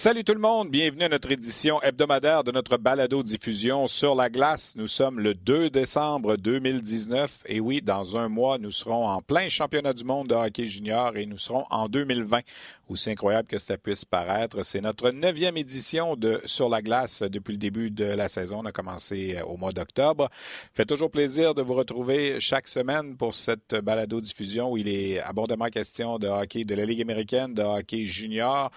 Salut tout le monde, bienvenue à notre édition hebdomadaire de notre balado diffusion sur la glace. Nous sommes le 2 décembre 2019 et oui, dans un mois, nous serons en plein championnat du monde de hockey junior et nous serons en 2020. Aussi incroyable que cela puisse paraître, c'est notre neuvième édition de Sur la glace depuis le début de la saison. On a commencé euh, au mois d'octobre. Fait toujours plaisir de vous retrouver chaque semaine pour cette balado diffusion où il est abondamment question de hockey de la Ligue américaine, de hockey junior.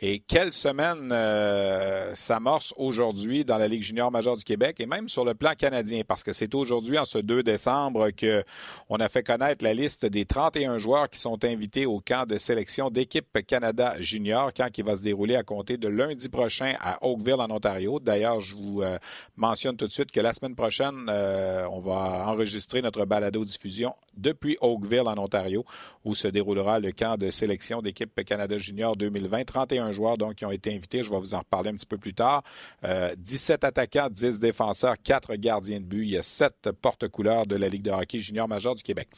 Et quelle semaine euh, s'amorce aujourd'hui dans la Ligue junior majeure du Québec et même sur le plan canadien, parce que c'est aujourd'hui, en ce 2 décembre, qu'on a fait connaître la liste des 31 joueurs qui sont invités au camp de sélection d'équipe Canada junior, camp qui va se dérouler à compter de lundi prochain à Oakville, en Ontario. D'ailleurs, je vous euh, mentionne tout de suite que la semaine prochaine, euh, on va enregistrer notre balado-diffusion depuis Oakville, en Ontario, où se déroulera le camp de sélection d'équipe Canada junior 2020. 31 joueurs donc, qui ont été invités. Je vais vous en reparler un petit peu plus tard. 17 euh, attaquants, 10 défenseurs, 4 gardiens de but. Il y a 7 porte-couleurs de la Ligue de hockey junior majeur du Québec.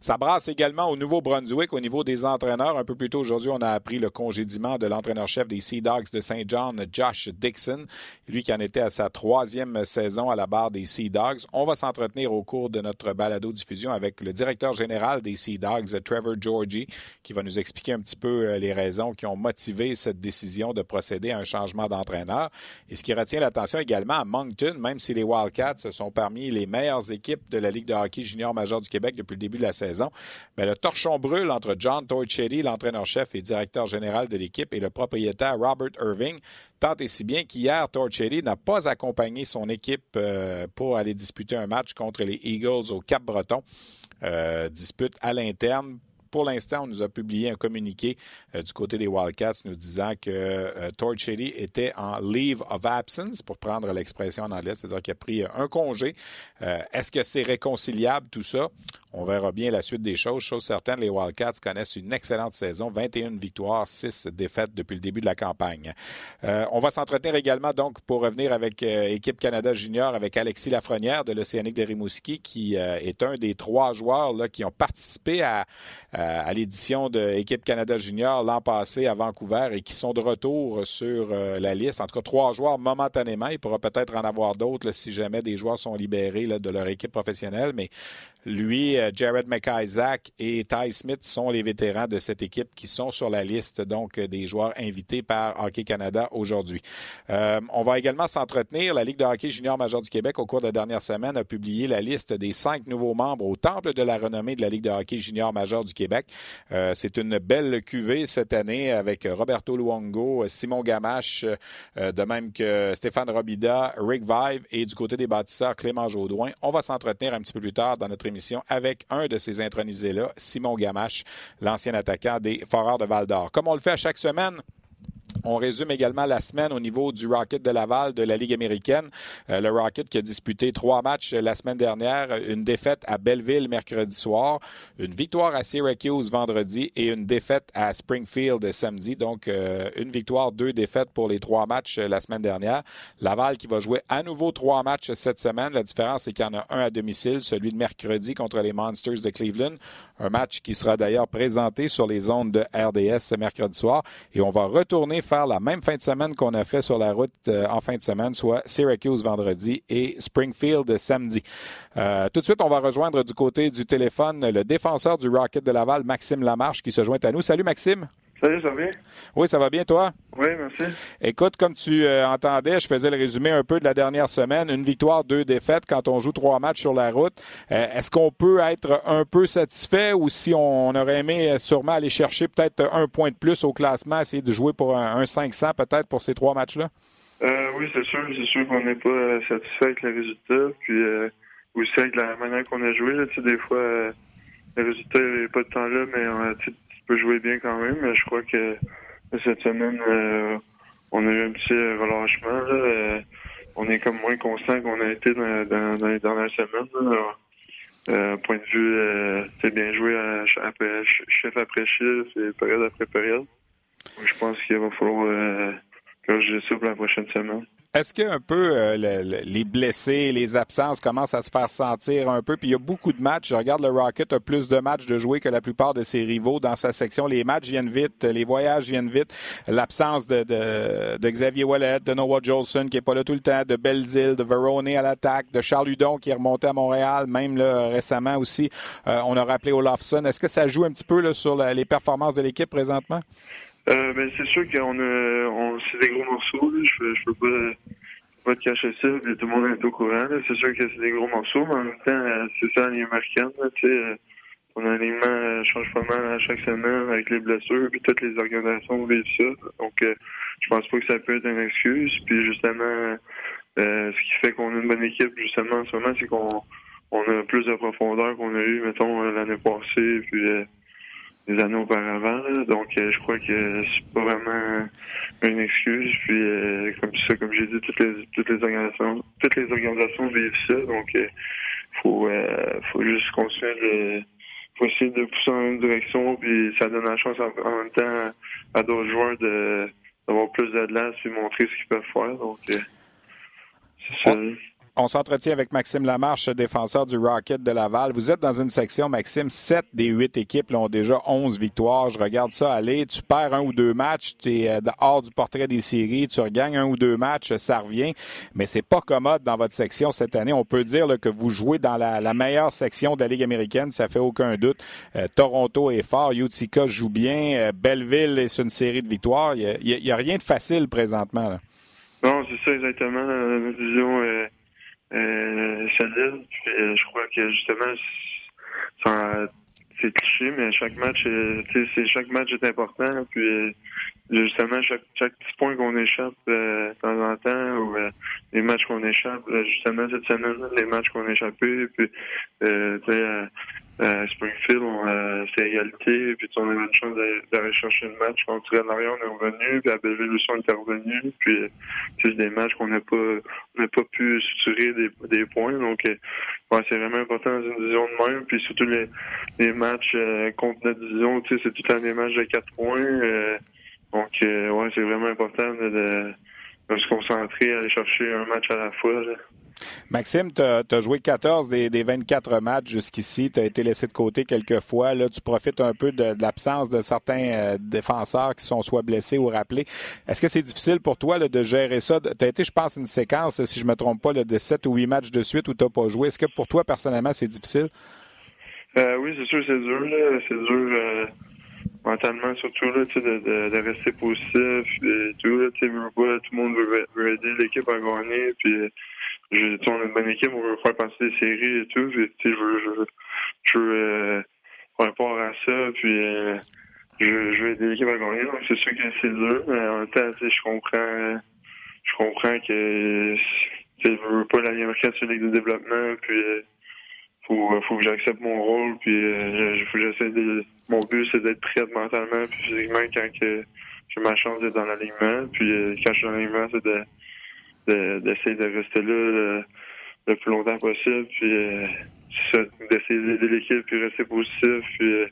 Ça brasse également au Nouveau-Brunswick au niveau des entraîneurs. Un peu plus tôt aujourd'hui, on a appris le congédiement de l'entraîneur-chef des Sea Dogs de Saint John, Josh Dixon. Lui qui en était à sa troisième saison à la barre des Sea Dogs. On va s'entretenir au cours de notre balado-diffusion avec le directeur général des Sea Dogs, Trevor Georgie, qui va nous expliquer un petit peu euh, les raisons qui ont motivé cette cette décision de procéder à un changement d'entraîneur. Et ce qui retient l'attention également à Moncton, même si les Wildcats sont parmi les meilleures équipes de la Ligue de hockey junior majeur du Québec depuis le début de la saison, mais le torchon brûle entre John Torchetti, l'entraîneur-chef et directeur général de l'équipe, et le propriétaire Robert Irving, tant et si bien qu'hier, Torchetti n'a pas accompagné son équipe euh, pour aller disputer un match contre les Eagles au Cap-Breton. Euh, dispute à l'interne pour l'instant, on nous a publié un communiqué euh, du côté des Wildcats nous disant que euh, Torchetti était en leave of absence, pour prendre l'expression en anglais, c'est-à-dire qu'il a pris euh, un congé. Est-ce que c'est réconciliable tout ça? On verra bien la suite des choses. Chose certaine, les Wildcats connaissent une excellente saison, 21 victoires, 6 défaites depuis le début de la campagne. on va s'entretenir également donc pour revenir avec Équipe Canada Junior avec Alexis Lafrenière de l'Océanique de Rimouski, qui est un des trois joueurs qui ont participé à euh, l'édition de Équipe Canada Junior l'an passé à Vancouver et qui sont de retour sur euh, la liste. En tout cas, trois joueurs momentanément. Il pourra peut-être en avoir d'autres si jamais des joueurs sont libérés de leur équipe professionnelle. Lui, euh, Jared McIsaac et Ty Smith sont les vétérans de cette équipe qui sont sur la liste donc des joueurs invités par Hockey Canada aujourd'hui. Euh, on va également s'entretenir. La Ligue de hockey junior majeur du Québec, au cours de la dernière semaine, a publié la liste des cinq nouveaux membres au temple de la renommée de la Ligue de hockey junior majeur du Québec. Euh, c'est une belle cuvée cette année avec Roberto Luongo, Simon Gamache, de même que Stéphane Robida, Rick Vive et du côté des bâtisseurs Clément Jaudoin. On va s'entretenir un petit peu plus tard dans notre émission avec un de ces intronisés-là, Simon Gamache, l'ancien attaquant des Foreurs de Val-d'Or. Comme on le fait à chaque semaine, on résume également la semaine au niveau du Rocket de Laval de la Ligue américaine. Euh, le Rocket qui a disputé trois matchs la semaine dernière, une défaite à Belleville mercredi soir, une victoire à Syracuse vendredi et une défaite à Springfield samedi. Donc, euh, une victoire, deux défaites pour les trois matchs la semaine dernière. Laval qui va jouer à nouveau trois matchs cette semaine. La différence, c'est qu'il y en a un à domicile, celui de mercredi contre les Monsters de Cleveland. Un match qui sera d'ailleurs présenté sur les ondes de RDS ce mercredi soir. Et on va retourner faire la même fin de semaine qu'on a fait sur la route euh, en fin de semaine, soit Syracuse vendredi et Springfield samedi. Euh, tout de suite, on va rejoindre du côté du téléphone le défenseur du Rocket de Laval, Maxime Lamarche, qui se joint à nous. Salut Maxime. Salut, ça va bien? Oui, ça va bien, toi? Oui, merci. Écoute, comme tu euh, entendais, je faisais le résumé un peu de la dernière semaine. Une victoire, deux défaites quand on joue trois matchs sur la route. Euh, est-ce qu'on peut être un peu satisfait ou si on, aurait aimé euh, sûrement aller chercher peut-être un point de plus au classement, essayer de jouer pour un, 500 peut-être pour ces trois matchs-là? oui, c'est sûr. C'est sûr qu'on n'est pas satisfait avec le résultat. Puis aussi avec la manière qu'on a joué. des fois, le résultat n'est pas de temps là, mais on a peut jouer bien quand même, mais je crois que cette semaine, euh, on a eu un petit relâchement. Euh, on est comme moins constant qu'on a été dans, les dernières semaines. Euh, point de vue, c'est bien joué à, chef après chef et période après période. Je pense qu'il va falloir que je ça pour la prochaine semaine. Est-ce que un peu euh, les blessés, les absences commencent à se faire sentir un peu? Puis il y a beaucoup de matchs. Je regarde le Rocket a plus de matchs de jouer que la plupart de ses rivaux dans sa section. Les matchs viennent vite, les voyages viennent vite. L'absence de, Xavier Wallet, de Noah Jolson qui est pas là tout le temps, de Belzil, de Verone à l'attaque, de Charles Hudon qui est remonté à Montréal, même là, récemment aussi. Euh, on a rappelé Olafson. Est-ce que ça joue un petit peu sur les performances de l'équipe présentement? Euh, ben, c'est sûr qu'on a, on, c'est des gros morceaux. Là. Je, je peux pas, pas te cacher ça. Puis tout le monde est au courant. C'est sûr que c'est des gros morceaux, mais en même temps, euh, c'est ça l'année euh, ton alignement change pas mal à chaque semaine avec les blessures, puis toutes les organisations vivent ça. Donc, je pense pas que ça peut être une excuse. Puis justement, ce qui fait qu'on a une bonne équipe, justement, en ce moment, c'est qu'on on a plus de profondeur qu'on a eu, mettons, l'année passée. Puis des années auparavant. Donc, euh, je crois que c'est pas vraiment une excuse. Puis, euh, comme ça, comme j'ai dit, toutes les toutes les organisations, toutes les organisations vivent ça. Donc, euh, faut faut juste continuer de faut essayer de pousser dans une direction. Puis, ça donne la chance en, même temps à d'autres joueurs de d'avoir plus d'adlas puis montrer ce qu'ils peuvent faire. Donc, c'est ça. On s'entretient avec Maxime Lamarche, défenseur du Rocket de Laval. Vous êtes dans une section, Maxime, 7 des 8 équipes ont déjà 11 victoires. Je regarde ça aller. Tu perds un ou deux matchs, tu es euh, hors du portrait des séries, tu regagnes un ou deux matchs, ça revient. Mais c'est pas commode dans votre section cette année. On peut dire que vous jouez dans la, meilleure section de la Ligue américaine, ça fait aucun doute. Euh, Toronto est fort, Utica joue bien, euh, Belleville est une série de victoires. Il n'y a, rien de facile présentement. Non, c'est ça exactement. Solide. Puis, euh, je crois que justement, c'est cliché, mais chaque match, euh, c'est chaque match est important. Puis justement, chaque, chaque petit point qu'on échappe de temps en temps, ou les matchs qu'on échappe, justement cette semaine, les matchs qu'on a échappés, puis euh, à Springfield, on, c'est égalité, puis on a eu une chance d'aller chercher le match. Quand on tirait de l'arrière, on est revenu, puis à Belleville aussi, on était revenu. Puis c'est des matchs qu'on n'a pas on n'a pas pu suturer des, des points. Donc euh, ouais, c'est vraiment important dans une division de même. Puis surtout les, les matchs euh, contre la division, tu sais, c'est tout le temps des matchs de quatre points. Euh, donc ouais, c'est vraiment important de, de, se concentrer, aller chercher un match à la fois. Maxime, tu as, joué 14 des, 24 matchs jusqu'ici. Tu as été laissé de côté quelques fois. Là, tu profites un peu de, l'absence de certains euh, défenseurs qui sont soit blessés ou rappelés. Est-ce que c'est difficile pour toi de gérer ça? Tu as été, je pense, une séquence, si je me trompe pas, de 7 ou 8 matchs de suite où tu n'as pas joué. Est-ce que pour toi, personnellement, c'est difficile? Euh, oui, c'est sûr, c'est dur. C'est dur euh, mentalement, surtout là, de, de, rester positif et tout. Là, tout le monde veut, aider l'équipe à gagner. Puis, je, on a une bonne équipe, on veut faire passer des séries et tout. Puis, je veux, je veux, euh, rapport à ça, puis euh, je, je veux aider l'équipe à gagner. Donc, c'est sûr que c'est dur, mais en même temps, je comprends, je comprends que je veux pas la américaine sur Ligue de développement, puis euh, faut, faut que j'accepte mon rôle, puis euh, faut que j'essaie de. Mon but, c'est d'être prêt mentalement puis physiquement quand que j'ai ma chance d'être dans l'alignement. Puis euh, quand je suis dans l'alignement, c'est de d'essayer de, rester là le, plus longtemps possible. Puis euh, d'essayer d'aider l'équipe, puis rester positif, puis euh,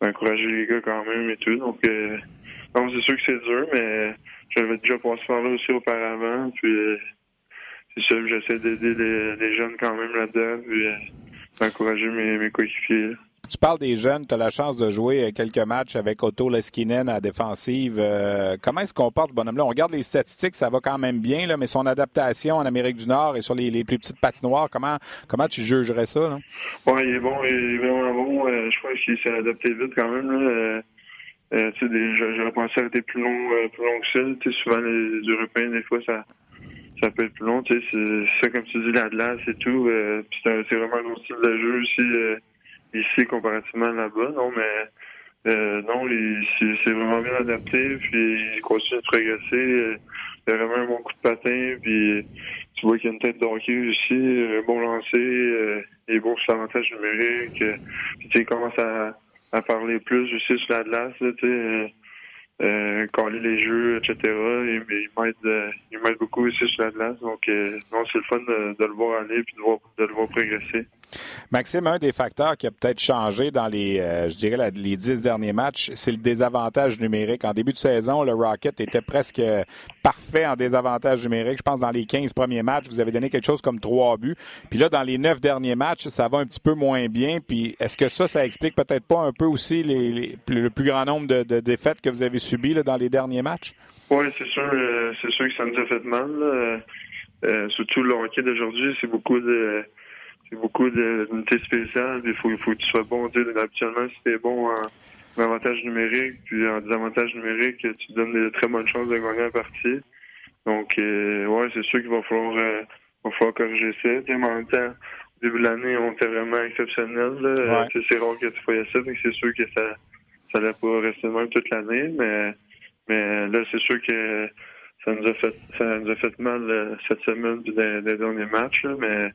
d'encourager les gars quand même et tout. Donc, euh, c'est sûr que c'est dur, mais j'avais déjà passé par là aussi auparavant. Puis c'est sûr, j'essaie d'aider les, jeunes quand même là-dedans, puis d'encourager mes, coéquipiers parles des jeunes, tu as la chance de jouer quelques matchs avec Otto Leskinen à la défensive. Euh, comment est-ce qu'on porte bonhomme-là? On regarde les statistiques, ça va quand même bien, là, mais son adaptation en Amérique du Nord et sur les, plus petites patinoires, comment, comment tu jugerais ça? Oui, il est bon, il est vraiment bon. Euh, je crois qu'il s'est adapté vite quand même. Euh, J'aurais pensé arrêter plus long, plus long que ça. souvent, les, Européens, des fois, ça, ça peut être plus long. C'est ça, comme tu dis, l'Atlas et tout. c'est vraiment un autre style de jeu aussi ici comparativement là-bas. Non, mais non, c'est vraiment bien adapté. Puis il continue de progresser. Il a vraiment un bon coup de patin. Puis tu vois qu'il y a une tête de hockey aussi, un bon lancer, euh, et bon sur l'avantage numérique. Euh, puis tu sais, il commence à, à parler plus aussi sur la glace, tu sais, euh, euh, coller les jeux, etc. Il m'aide, euh, beaucoup aussi sur la glace. Donc, non, c'est le fun de, de, le voir aller puis de, voir, de le voir progresser. Maxime, un des facteurs qui a peut-être changé dans les, euh, je dirais, les dix derniers matchs, c'est le désavantage numérique. En début de saison, le Rocket était presque parfait en désavantage numérique. Je pense dans les 15 premiers matchs, vous avez donné quelque chose comme trois buts. Puis là, dans les neuf derniers matchs, ça va un petit peu moins bien. Puis est-ce que ça, ça explique peut-être pas un peu aussi les, le plus grand nombre de, défaites que vous avez subies dans les derniers matchs? Oui, c'est sûr. Euh, c'est sûr que ça nous a fait mal. Euh, surtout le hockey d'aujourd'hui, c'est beaucoup de c'est beaucoup d'unités spéciales. Il faut, il faut que tu sois bon. Habituellement, si tu es bon en, avantage numérique, puis en désavantage numérique, tu donnes de très bonnes chances de gagner la partie. Donc, euh, ouais, c'est sûr qu'il va falloir, euh, va falloir corriger ça. en même temps, au début de l'année, on était vraiment exceptionnel. C'est rare que tu voyais ça, c'est sûr que ça ça n'allait pas rester même toute l'année, mais mais là, c'est sûr que ça nous a fait ça nous a fait mal euh, cette semaine des, des derniers matchs, mais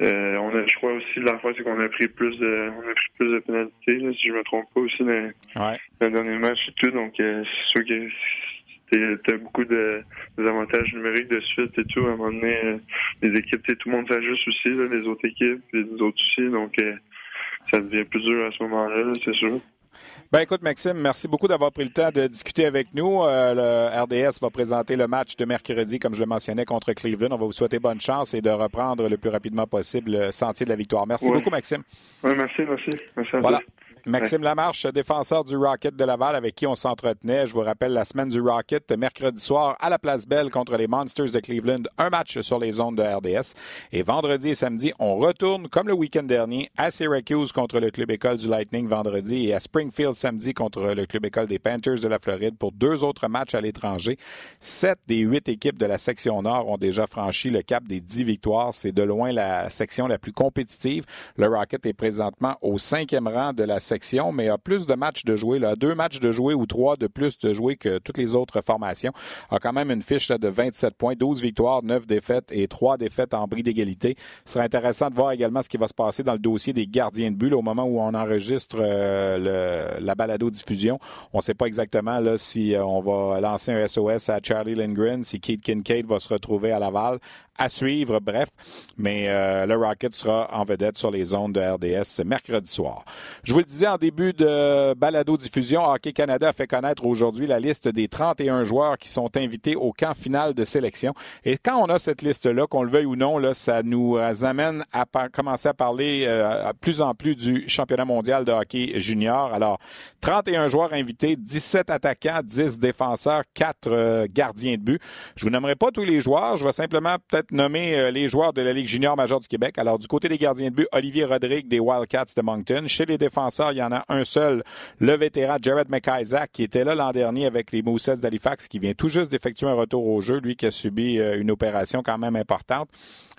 euh, on a, je crois aussi l'affaire, c'est qu'on a pris plus de, on a pris plus de pénalités, là, si je me trompe pas aussi dans, ouais. dans le dernier match et tout. Donc euh, c'est sûr que t'as beaucoup de avantages numériques de suite et tout. À un moment donné, euh, les équipes, tout le monde s'ajuste aussi, là, les autres équipes et les autres aussi. Donc euh, ça devient plus dur à ce moment-là, c'est sûr. Ben écoute, Maxime, merci beaucoup d'avoir pris le temps de discuter avec nous. Euh, le RDS va présenter le match de mercredi, comme je le mentionnais, contre Cleveland. On va vous souhaiter bonne chance et de reprendre le plus rapidement possible le sentier de la victoire. Merci beaucoup, Maxime. Oui, merci, merci. merci voilà. Maxime Lamarche, défenseur du Rocket de Laval avec qui on s'entretenait. Je vous rappelle la semaine du Rocket, mercredi soir à la Place Belle contre les Monsters de Cleveland. Un match sur les ondes de RDS. Et vendredi et samedi, on retourne comme le week-end dernier à Syracuse contre le club école du Lightning vendredi et à Springfield samedi contre le club école des Panthers de la Floride pour deux autres matchs à l'étranger. Sept des huit équipes de la section nord ont déjà franchi le cap des dix victoires. C'est de loin la section la plus compétitive. Le Rocket est présentement au cinquième rang de la section section, mais a plus de matchs de jouer, là, deux matchs de jouer ou trois de plus de jouer que toutes les autres formations. A quand même une fiche de 27 points, 12 victoires, 9 défaites et 3 défaites en bris d'égalité. Ce serait intéressant de voir également ce qui va se passer dans le dossier des gardiens de but au moment où on enregistre euh, la balado-diffusion. On ne sait pas exactement là, si euh, on va lancer un SOS à Charlie Lindgren, si Keith Kincaid va se retrouver à Laval à suivre, bref. Mais euh, le Rocket sera en vedette sur les ondes de RDS mercredi soir. Je vous le disais en début de balado-diffusion, Hockey Canada a fait connaître aujourd'hui la liste des 31 joueurs qui sont invités au camp final de sélection. Et quand on a cette liste-là, qu'on le veuille ou non, là, ça nous amène à commencer à parler euh, plus en plus du championnat mondial de hockey junior. Alors, 31 joueurs invités, 17 attaquants, 10 défenseurs, 4 euh, gardiens de but. Je vous nommerai pas tous les joueurs, je vais simplement peut-être nommer euh, les joueurs de la Ligue junior majeure du Québec. Alors, du côté des gardiens de but, Olivier Rodrigue des Wildcats de Moncton. Chez les défenseurs, il y en a un seul, le vétéran Jared McIsaac, qui était là l'an dernier avec les Moussets d'Halifax, qui vient tout juste d'effectuer un retour au jeu, lui qui a subi euh, une opération quand même importante.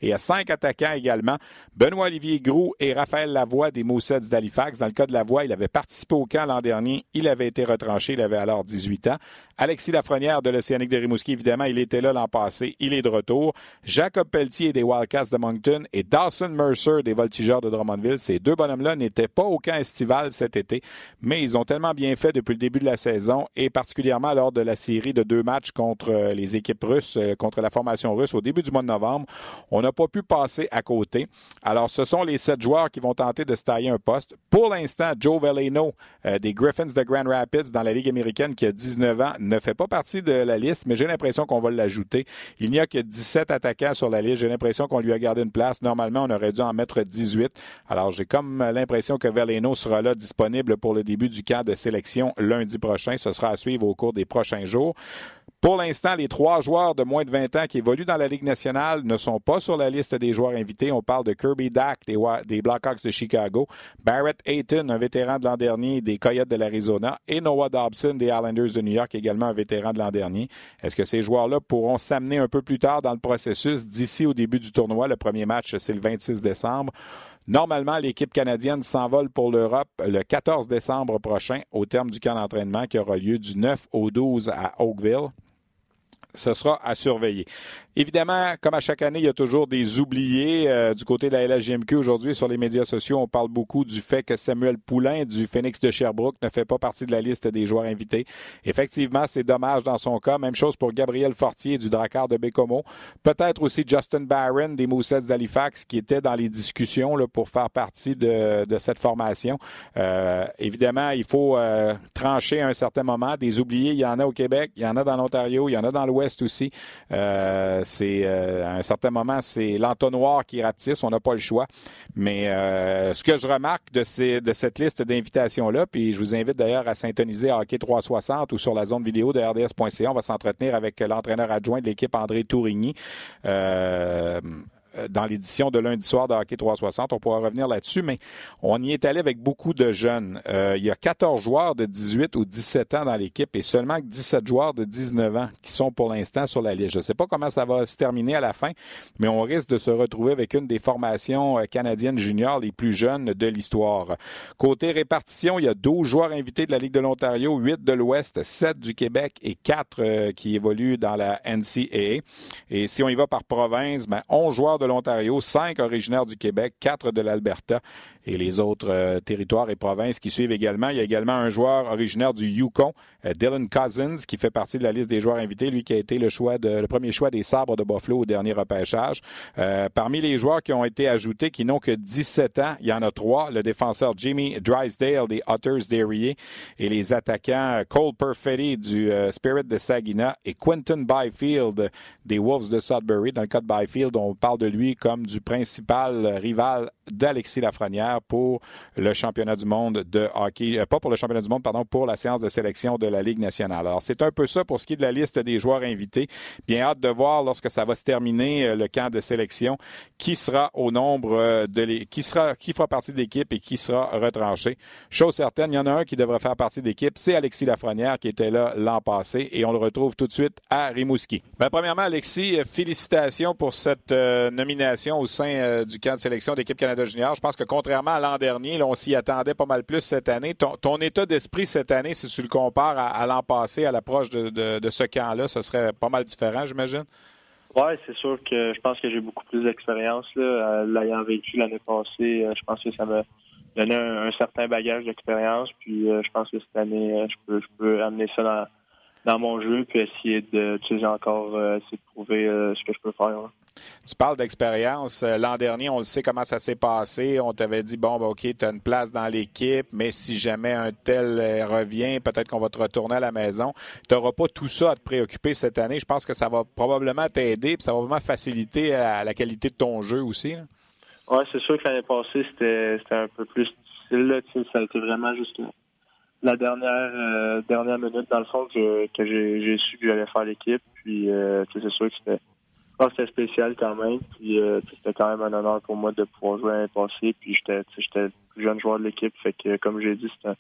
Et a cinq attaquants également. Benoît-Olivier Groux et Raphaël Lavoie des Moussets d'Halifax. Dans le cas de Lavoie, il avait participé au camp l'an dernier. Il avait été retranché. Il avait alors 18 ans. Alexis Lafrenière de l'Océanique de Rimouski, évidemment, il était là l'an passé. Il est de retour. Jacob Pelletier des Wildcats de Moncton et Dawson Mercer des Voltigeurs de Drummondville. Ces deux bonhommes-là n'étaient pas au camp estival cet été, mais ils ont tellement bien fait depuis le début de la saison et particulièrement lors de la série de deux matchs contre euh, les équipes russes, euh, contre la formation russe au début du mois de novembre. N'a pas pu passer à côté. Alors, ce sont les sept joueurs qui vont tenter de se tailler un poste. Pour l'instant, Joe Veleno euh, des Griffins de Grand Rapids dans la Ligue américaine qui a 19 ans ne fait pas partie de la liste, mais j'ai l'impression qu'on va l'ajouter. Il n'y a que 17 attaquants sur la liste. J'ai l'impression qu'on lui a gardé une place. Normalement, on aurait dû en mettre 18. Alors, j'ai comme l'impression que Veleno sera là disponible pour le début du camp de sélection lundi prochain. Ce sera à suivre au cours des prochains jours. Pour l'instant, les trois joueurs de moins de 20 ans qui évoluent dans la Ligue nationale ne sont pas sur la liste des joueurs invités. On parle de Kirby Dack des, des Blackhawks de Chicago, Barrett Ayton, un vétéran de l'an dernier des Coyotes de l'Arizona, et Noah Dobson des Islanders de New York, également un vétéran de l'an dernier. Est-ce que ces joueurs-là pourront s'amener un peu plus tard dans le processus d'ici au début du tournoi? Le premier match, c'est le 26 décembre. Normalement, l'équipe canadienne s'envole pour l'Europe le 14 décembre prochain au terme du camp d'entraînement qui aura lieu du 9 au 12 à Oakville ce sera à surveiller. Évidemment, comme à chaque année, il y a toujours des oubliés. Euh, du côté de la LHJMQ aujourd'hui, sur les médias sociaux, on parle beaucoup du fait que Samuel Poulain du Phoenix de Sherbrooke ne fait pas partie de la liste des joueurs invités. Effectivement, c'est dommage dans son cas. Même chose pour Gabriel Fortier du Drakkar de Bécomo. Peut-être aussi Justin Barron des Moussets d'Halifax qui était dans les discussions là, pour faire partie de, de cette formation. Euh, évidemment, il faut euh, trancher à un certain moment. Des oubliés, il y en a au Québec, il y en a dans l'Ontario, il y en a dans l'Ouest aussi. Euh, c'est euh, à un certain moment, c'est l'entonnoir qui rapetisse, on n'a pas le choix. Mais euh, ce que je remarque de, de cette liste d'invitations-là, puis je vous invite d'ailleurs à syntoniser Hockey 360 ou sur la zone vidéo de RDS.ca, on va s'entretenir avec l'entraîneur adjoint de l'équipe André Tourigny. Euh, dans l'édition de lundi soir de Hockey 360. On pourra revenir là-dessus, mais on y est allé avec beaucoup de jeunes. Euh, il y a 14 joueurs de 18 ou 17 ans dans l'équipe et seulement 17 joueurs de 19 ans qui sont pour l'instant sur la liste. Je ne sais pas comment ça va se terminer à la fin, mais on risque de se retrouver avec une des formations euh, canadiennes juniors les plus jeunes de l'histoire. Côté répartition, il y a 12 joueurs invités de la Ligue de l'Ontario, 8 de l'Ouest, 7 du Québec et 4 qui évoluent dans la NCAA. Et si on y va par province, ben 11 joueurs de de l'Ontario, cinq originaires du Québec, quatre de l'Alberta et les autres euh, territoires et provinces qui suivent également. Il y a également un joueur originaire du Yukon, Dylan Cousins, qui fait partie de la liste des joueurs invités, lui qui a été le choix de, le premier choix des sabres de Buffalo au dernier repêchage. Euh, parmi les joueurs qui ont été ajoutés, qui n'ont que 17 ans, il y en a trois. Le défenseur Jimmy Drysdale des Otters d'Erie et les attaquants Cole Perfetti du Spirit de Saginaw et Quentin Byfield des Wolves de Sudbury. Dans le cas de Byfield, on parle de lui comme du principal rival d'Alexis Lafrenière pour le championnat du monde de hockey, euh, pas pour le championnat du monde, pardon, pour la séance de sélection de la Ligue nationale. Alors, c'est un peu ça pour ce qui est de la liste des joueurs invités. Bien hâte de voir lorsque ça va se terminer euh, le camp de sélection qui sera au nombre euh, de les, qui sera, qui fera partie de l'équipe et qui sera retranché. Chose certaine, il y en a un qui devrait faire partie de l'équipe, c'est Alexis Lafrenière qui était là l'an passé et on le retrouve tout de suite à Rimouski. Ben, premièrement, Alexis, félicitations pour cette nomination au sein du camp de sélection d'équipe Canada Junior. Je pense que contrairement à l'an dernier, on s'y attendait pas mal plus cette année. Ton, état d'esprit cette année, si tu le compares à, l'an passé, à l'approche de, ce camp-là, ce serait pas mal différent, j'imagine? Oui, c'est sûr que je pense que j'ai beaucoup plus d'expérience. Euh, l'ayant vécu l'année passée, euh, je pense que ça m'a donné un, certain bagage d'expérience. Puis euh, je pense que cette année, je peux, amener ça dans, mon jeu puis essayer de, tu encore, essayer de prouver ce que je peux faire. Tu parles d'expérience. Euh, l'an dernier, on le sait comment ça s'est passé. On t'avait dit, bon, ben, OK, tu as une place dans l'équipe, mais si jamais un tel euh, revient, peut-être qu'on va te retourner à la maison. Tu n'auras pas tout ça à te préoccuper cette année. Je pense que ça va probablement t'aider, puis ça va vraiment faciliter euh, la qualité de ton jeu aussi. Oui, c'est sûr que l'année passée, c'était un peu plus difficile. Ça a été vraiment juste la dernière dernière minute, dans le fond, que, j'ai su que j'allais faire l'équipe. Puis, c'est sûr que c'était c'était spécial quand même. Puis euh, c'était quand même un honneur pour moi de pouvoir jouer un passé. Puis j'étais j'étais le plus jeune joueur de l'équipe. Fait que comme j'ai dit, c'était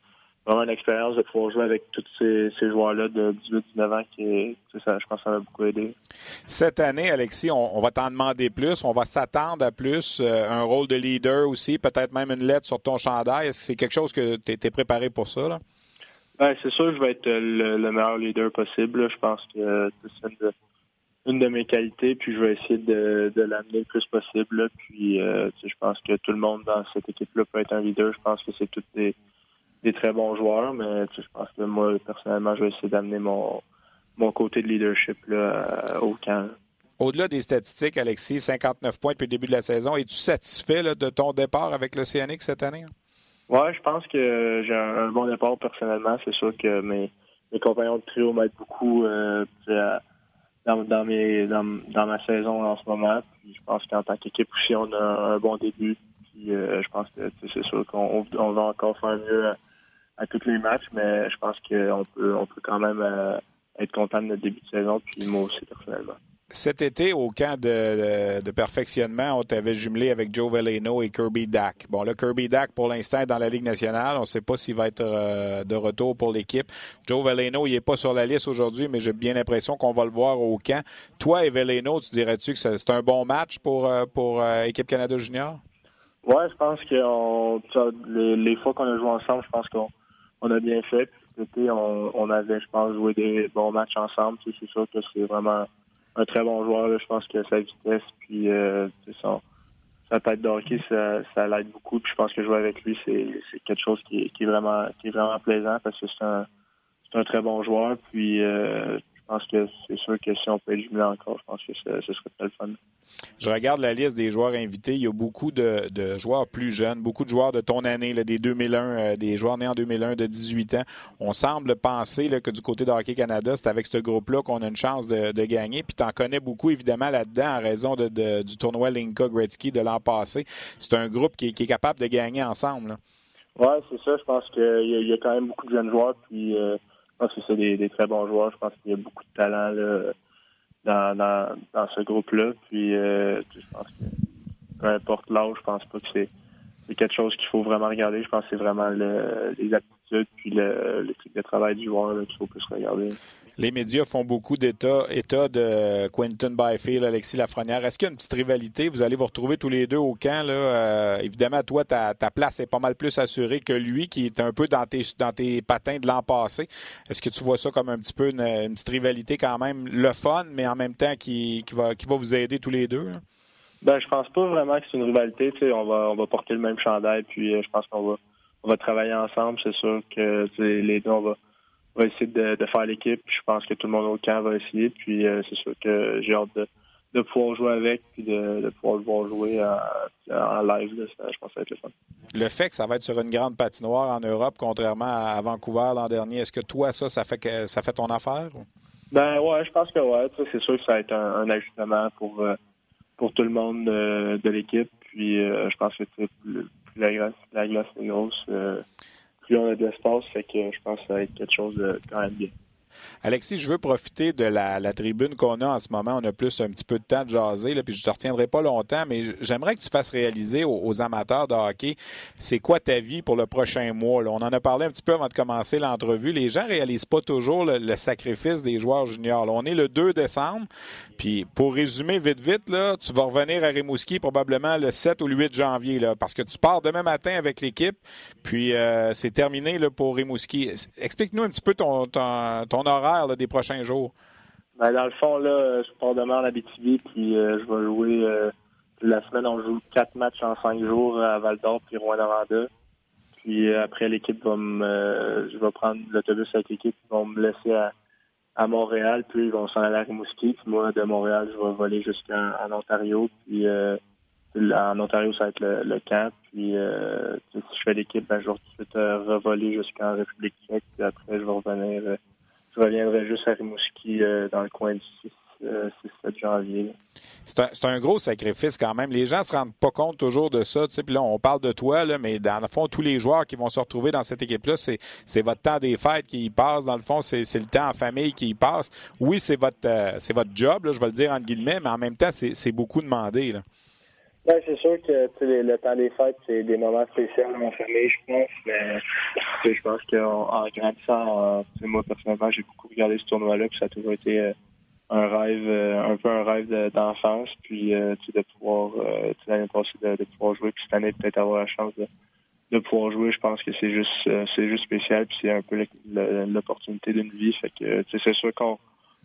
vraiment une expérience de pouvoir jouer avec tous ces, joueurs-là de 18-19 ans qui ça, je pense que ça m'a beaucoup aidé. Cette année, Alexis, on, va t'en demander plus. On va s'attendre à plus. Euh, un rôle de leader aussi, peut-être même une lettre sur ton chandail. Est-ce que c'est quelque chose que tu es, préparé pour ça? Là? Ben, c'est sûr que je vais être le, meilleur leader possible. Je pense que c'est une de mes qualités, puis je vais essayer de, l'amener le plus possible. Puis euh, je pense que tout le monde dans cette équipe-là peut être un leader. Je pense que c'est tous des, très bons joueurs, mais je pense que moi, personnellement, je vais essayer d'amener mon, côté de leadership au camp. Au-delà des statistiques, Alexis, 59 points depuis le début de la saison. Es-tu satisfait de ton départ avec l'Océanique cette année? Oui, je pense que j'ai un, bon départ personnellement. C'est sûr que mes, compagnons de trio m'aident beaucoup euh, à, dans, dans, mes, dans, dans, ma saison en ce moment. Puis je pense qu'en tant qu'équipe aussi, on a un bon début. Puis euh, je pense que c'est sûr qu'on on va encore faire mieux à, tous les matchs, mais je pense qu'on peut on peut quand même euh, être content de notre début de saison, puis moi aussi personnellement. Cet été, au camp de, perfectionnement, on t'avait jumelé avec Joe Veleno et Kirby Dack. Bon, là, Kirby Dack, pour l'instant, est dans la Ligue nationale. On ne sait pas s'il va être euh, de retour pour l'équipe. Joe Veleno, il n'est pas sur la liste aujourd'hui, mais j'ai bien l'impression qu'on va le voir au camp. Toi et Veleno, tu dirais-tu que c'est un bon match pour, euh, pour euh, Équipe Canada Junior? Oui, je pense que les, fois qu'on a joué ensemble, je pense qu'on a bien fait. Été, on, avait, je pense, joué des bons matchs ensemble. C'est sûr que c'est vraiment un très bon joueur. Je pense que sa vitesse, puis euh, son, sa tête de hockey, ça, ça l'aide beaucoup. Puis je pense que jouer avec lui, c'est, quelque chose qui est, vraiment qui est vraiment plaisant parce que c'est un, c'est un très bon joueur. Puis euh, je pense que c'est sûr que si on peut être jumelé encore, je pense que ce, ce serait très fun. Je regarde la liste des joueurs invités. Il y a beaucoup de, joueurs plus jeunes, beaucoup de joueurs de ton année, des 2001, euh, des joueurs nés en 2001 de 18 ans. On semble penser que du côté de Hockey Canada, c'est avec ce groupe-là qu'on a une chance de, gagner. Puis tu en connais beaucoup, évidemment, là-dedans, en raison du tournoi Linka Gretzky de l'an passé. C'est un groupe qui, est capable de gagner ensemble. Oui, c'est ça. Je pense qu'il y, a quand même beaucoup de jeunes joueurs. Puis euh, pense que c'est des, très bons joueurs. Je pense qu'il y a beaucoup de talent. Là dans, dans, ce groupe-là. Puis euh, je pense que peu importe l'âge, je pense pas que c'est c'est quelque chose qu'il faut vraiment regarder. Je pense que c'est vraiment le, les aptitudes puis le, le type de travail du joueur qu'il faut plus regarder. Les médias font beaucoup d'état état de Quentin Byfield, Alexis Lafrenière. Est-ce qu'il y a une petite rivalité? Vous allez vous retrouver tous les deux au camp. Là. Euh, évidemment, toi, ta, place est pas mal plus assurée que lui, qui est un peu dans tes, dans tes patins de l'an passé. Est-ce que tu vois ça comme un petit peu une, petite rivalité quand même, le fun, mais en même temps qui, va, qui va vous aider tous les deux? Ben, je pense pas vraiment que c'est une rivalité. on va, on va porter le même chandail, puis euh, je pense qu'on va, va travailler ensemble. C'est sûr que les deux, on va va essayer de, faire l'équipe. Je pense que tout le monde au camp va essayer. Puis euh, c'est sûr que j'ai hâte de, de, pouvoir jouer avec puis de, de pouvoir le voir jouer en, live. Là, je pense que ça va être le fun. Le fait que ça va être sur une grande patinoire en Europe, contrairement à Vancouver l'an dernier, est-ce que toi, ça, ça fait que ça fait ton affaire? Ben ouais, je pense que ouais. C'est sûr que ça va être un, ajustement pour euh, pour tout le monde euh, de l'équipe. Puis je pense que la, glace, la glace est grosse, plus on a d'espace, fait que je pense que ça va être quelque chose de quand même bien. Alexis, je veux profiter de la, tribune qu'on a en ce moment. On a plus un petit peu de temps de jaser, là, puis je ne te retiendrai pas longtemps, mais j'aimerais que tu fasses réaliser aux, amateurs de hockey, c'est quoi ta vie pour le prochain mois. On en a parlé un petit peu avant de commencer l'entrevue. Les gens ne réalisent pas toujours le, sacrifice des joueurs juniors. on est le 2 décembre, puis pour résumer vite, vite, tu vas revenir à Rimouski probablement le 7 ou le 8 janvier, parce que tu pars demain matin avec l'équipe, puis euh, c'est terminé pour Rimouski. Explique-nous un petit peu ton, ton, ton horaire des prochains jours? Ben, dans le fond, là, je pars demain en Abitibi, puis euh, je vais jouer euh, la semaine, on joue quatre matchs en cinq jours à Val d'Or puis Rouen-Noranda. Puis euh, après, l'équipe va me je vais prendre l'autobus avec l'équipe, ils vont me laisser à, Montréal, puis ils vont s'en aller à Rimouski. Puis moi, de Montréal, je vais voler jusqu'en Ontario. Puis en Ontario, ça va être le, camp. Puis si je fais l'équipe, ben, je vais tout de suite revoler jusqu'en République tchèque. Puis après, je vais revenir je reviendrai juste à Rimouski euh, dans le coin du 6, 7 euh, janvier. C'est un, gros sacrifice quand même. Les gens ne se rendent pas compte toujours de ça. Puis là, on parle de toi, là, mais dans le fond, tous les joueurs qui vont se retrouver dans cette équipe-là, c'est votre temps des fêtes qui y passe. Dans le fond, c'est le temps en famille qui y passe. Oui, c'est votre, euh, votre job, je vais le dire entre guillemets, mais en même temps, c'est beaucoup demandé. Là. Ben, c'est sûr que le temps des fêtes, c'est des moments spéciaux ma famille, je pense. Mais je pense qu'en grandissant, euh, moi personnellement, j'ai beaucoup regardé ce tournoi-là, puis ça a toujours été euh, un rêve, euh, un peu un rêve d'enfance. Puis de pouvoir l'année passée de, pouvoir jouer, puis cette année peut-être avoir la chance de, pouvoir jouer, je pense que c'est juste c'est juste spécial, puis c'est un peu l'opportunité d'une vie. C'est sûr qu'on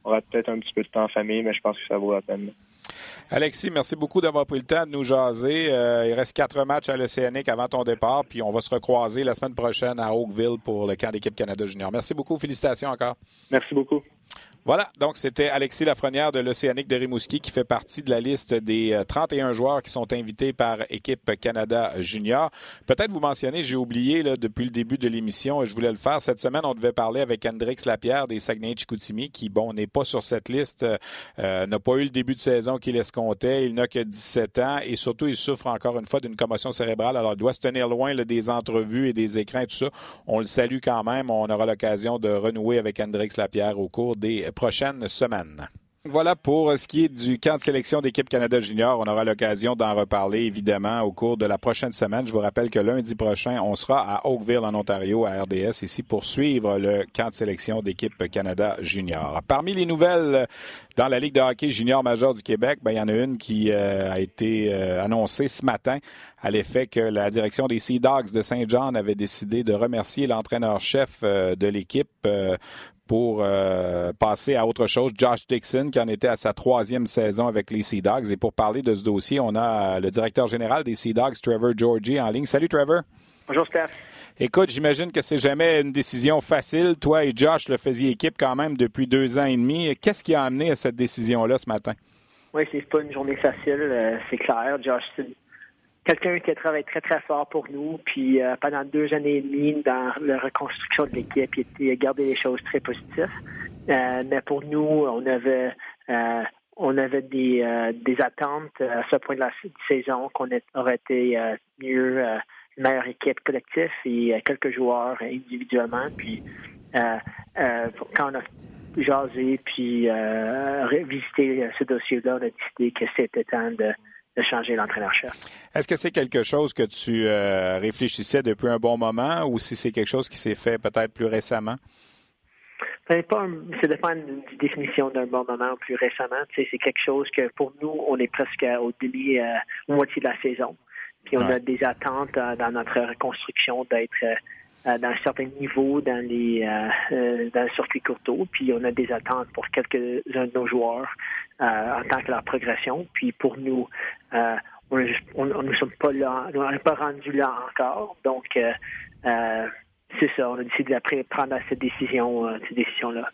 aura peut-être un petit peu de temps en famille, mais je pense que ça vaut la peine. Alexis, merci beaucoup d'avoir pris le temps de nous jaser. Euh, il reste quatre matchs à l'Océanique avant ton départ, puis on va se recroiser la semaine prochaine à Oakville pour le camp d'équipe Canada Junior. Merci beaucoup. Félicitations encore. Merci beaucoup. Voilà, donc c'était Alexis Lafrenière de l'Océanique de Rimouski qui fait partie de la liste des 31 euh, joueurs qui sont invités par Équipe Canada Junior. Peut-être vous mentionnez, j'ai oublié là, depuis le début de l'émission je voulais le faire. Cette semaine, on devait parler avec Hendrix Lapierre des Saguenay-Chicoutimi qui, bon, n'est pas sur cette liste, euh, n'a pas eu le début de saison qu'il escomptait. Il n'a que 17 ans et surtout, il souffre encore une fois d'une commotion cérébrale. Alors, il doit se tenir loin des entrevues et des écrans et tout ça. On le salue quand même. On aura l'occasion de renouer avec Hendrix Lapierre au cours des prochaines semaines. Voilà pour ce qui est du camp de sélection d'équipe Canada Junior. On aura l'occasion d'en reparler évidemment au cours de la prochaine semaine. Je vous rappelle que lundi prochain, on sera à Oakville en Ontario à RDS ici pour suivre le camp de sélection d'équipe Canada Junior. Parmi les nouvelles dans la Ligue de hockey junior majeur du Québec, ben, il y en a une qui euh, a été euh, annoncée ce matin à l'effet que la direction des Sea Dogs de Saint-Jean avait décidé de remercier l'entraîneur-chef euh, de l'équipe pour euh, passer à autre chose. Josh Dixon, qui en était à sa troisième saison avec les Sea Dogs. Et pour parler de ce dossier, on a le directeur général des Sea Dogs, Trevor Georgie, en ligne. Salut, Trevor. Bonjour, Steph. Écoute, j'imagine que c'est jamais une décision facile. Toi et Josh le faisiez équipe quand même depuis deux ans et demi. Qu'est-ce qui a amené à cette décision-là ce matin? Oui, c'est pas une journée facile, euh, c'est clair. Josh, quelqu'un qui a travaillé très, très fort pour nous. Puis euh, pendant deux années et demie, dans la reconstruction de l'équipe, il a gardé les choses très positives. Euh, mais pour nous, on avait euh, on avait des, des attentes à ce point de la saison qu'on aurait été mieux une meilleure équipe collective et quelques joueurs individuellement. Puis quand on a jasé puis visité ce dossier-là, on a décidé que c'était temps de de changer l'entraîneur-chef. Est-ce que c'est quelque chose que tu euh, réfléchissais depuis un bon moment ou si c'est quelque chose qui s'est fait peut-être plus récemment? Ça dépend de définition d'un bon moment plus récemment. c'est quelque chose que pour nous, on est presque au demi, euh, moitié de la saison. Puis on a des attentes euh, dans notre reconstruction d'être dans un certain niveau dans les dans le circuit courto. Puis on a des attentes pour quelques-uns de nos joueurs en tant que leur progression. Puis pour nous, euh, on ne sommes pas là, on n'est pas rendu là encore. Donc, euh, euh, c'est ça, on a décidé de prendre cette décision, cette décision-là.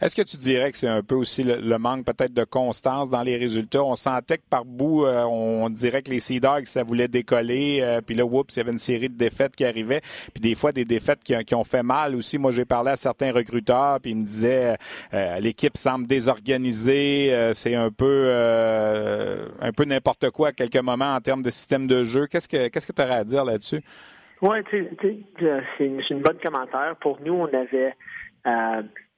Est-ce que tu dirais que c'est un peu aussi le, manque peut-être de constance dans les résultats? On sentait que par bout, euh, on dirait que les Sea Dogs, ça voulait décoller. Euh, puis là, oups, il y avait une série de défaites qui arrivaient. Puis des fois, des défaites qui, ont fait mal aussi. Moi, j'ai parlé à certains recruteurs, puis ils me disaient euh, l'équipe semble désorganisée. c'est un peu un peu n'importe quoi à quelques moments en termes de système de jeu. Qu'est-ce que tu aurais à dire là-dessus? Oui, c'est une, bonne commentaire. Pour nous, on avait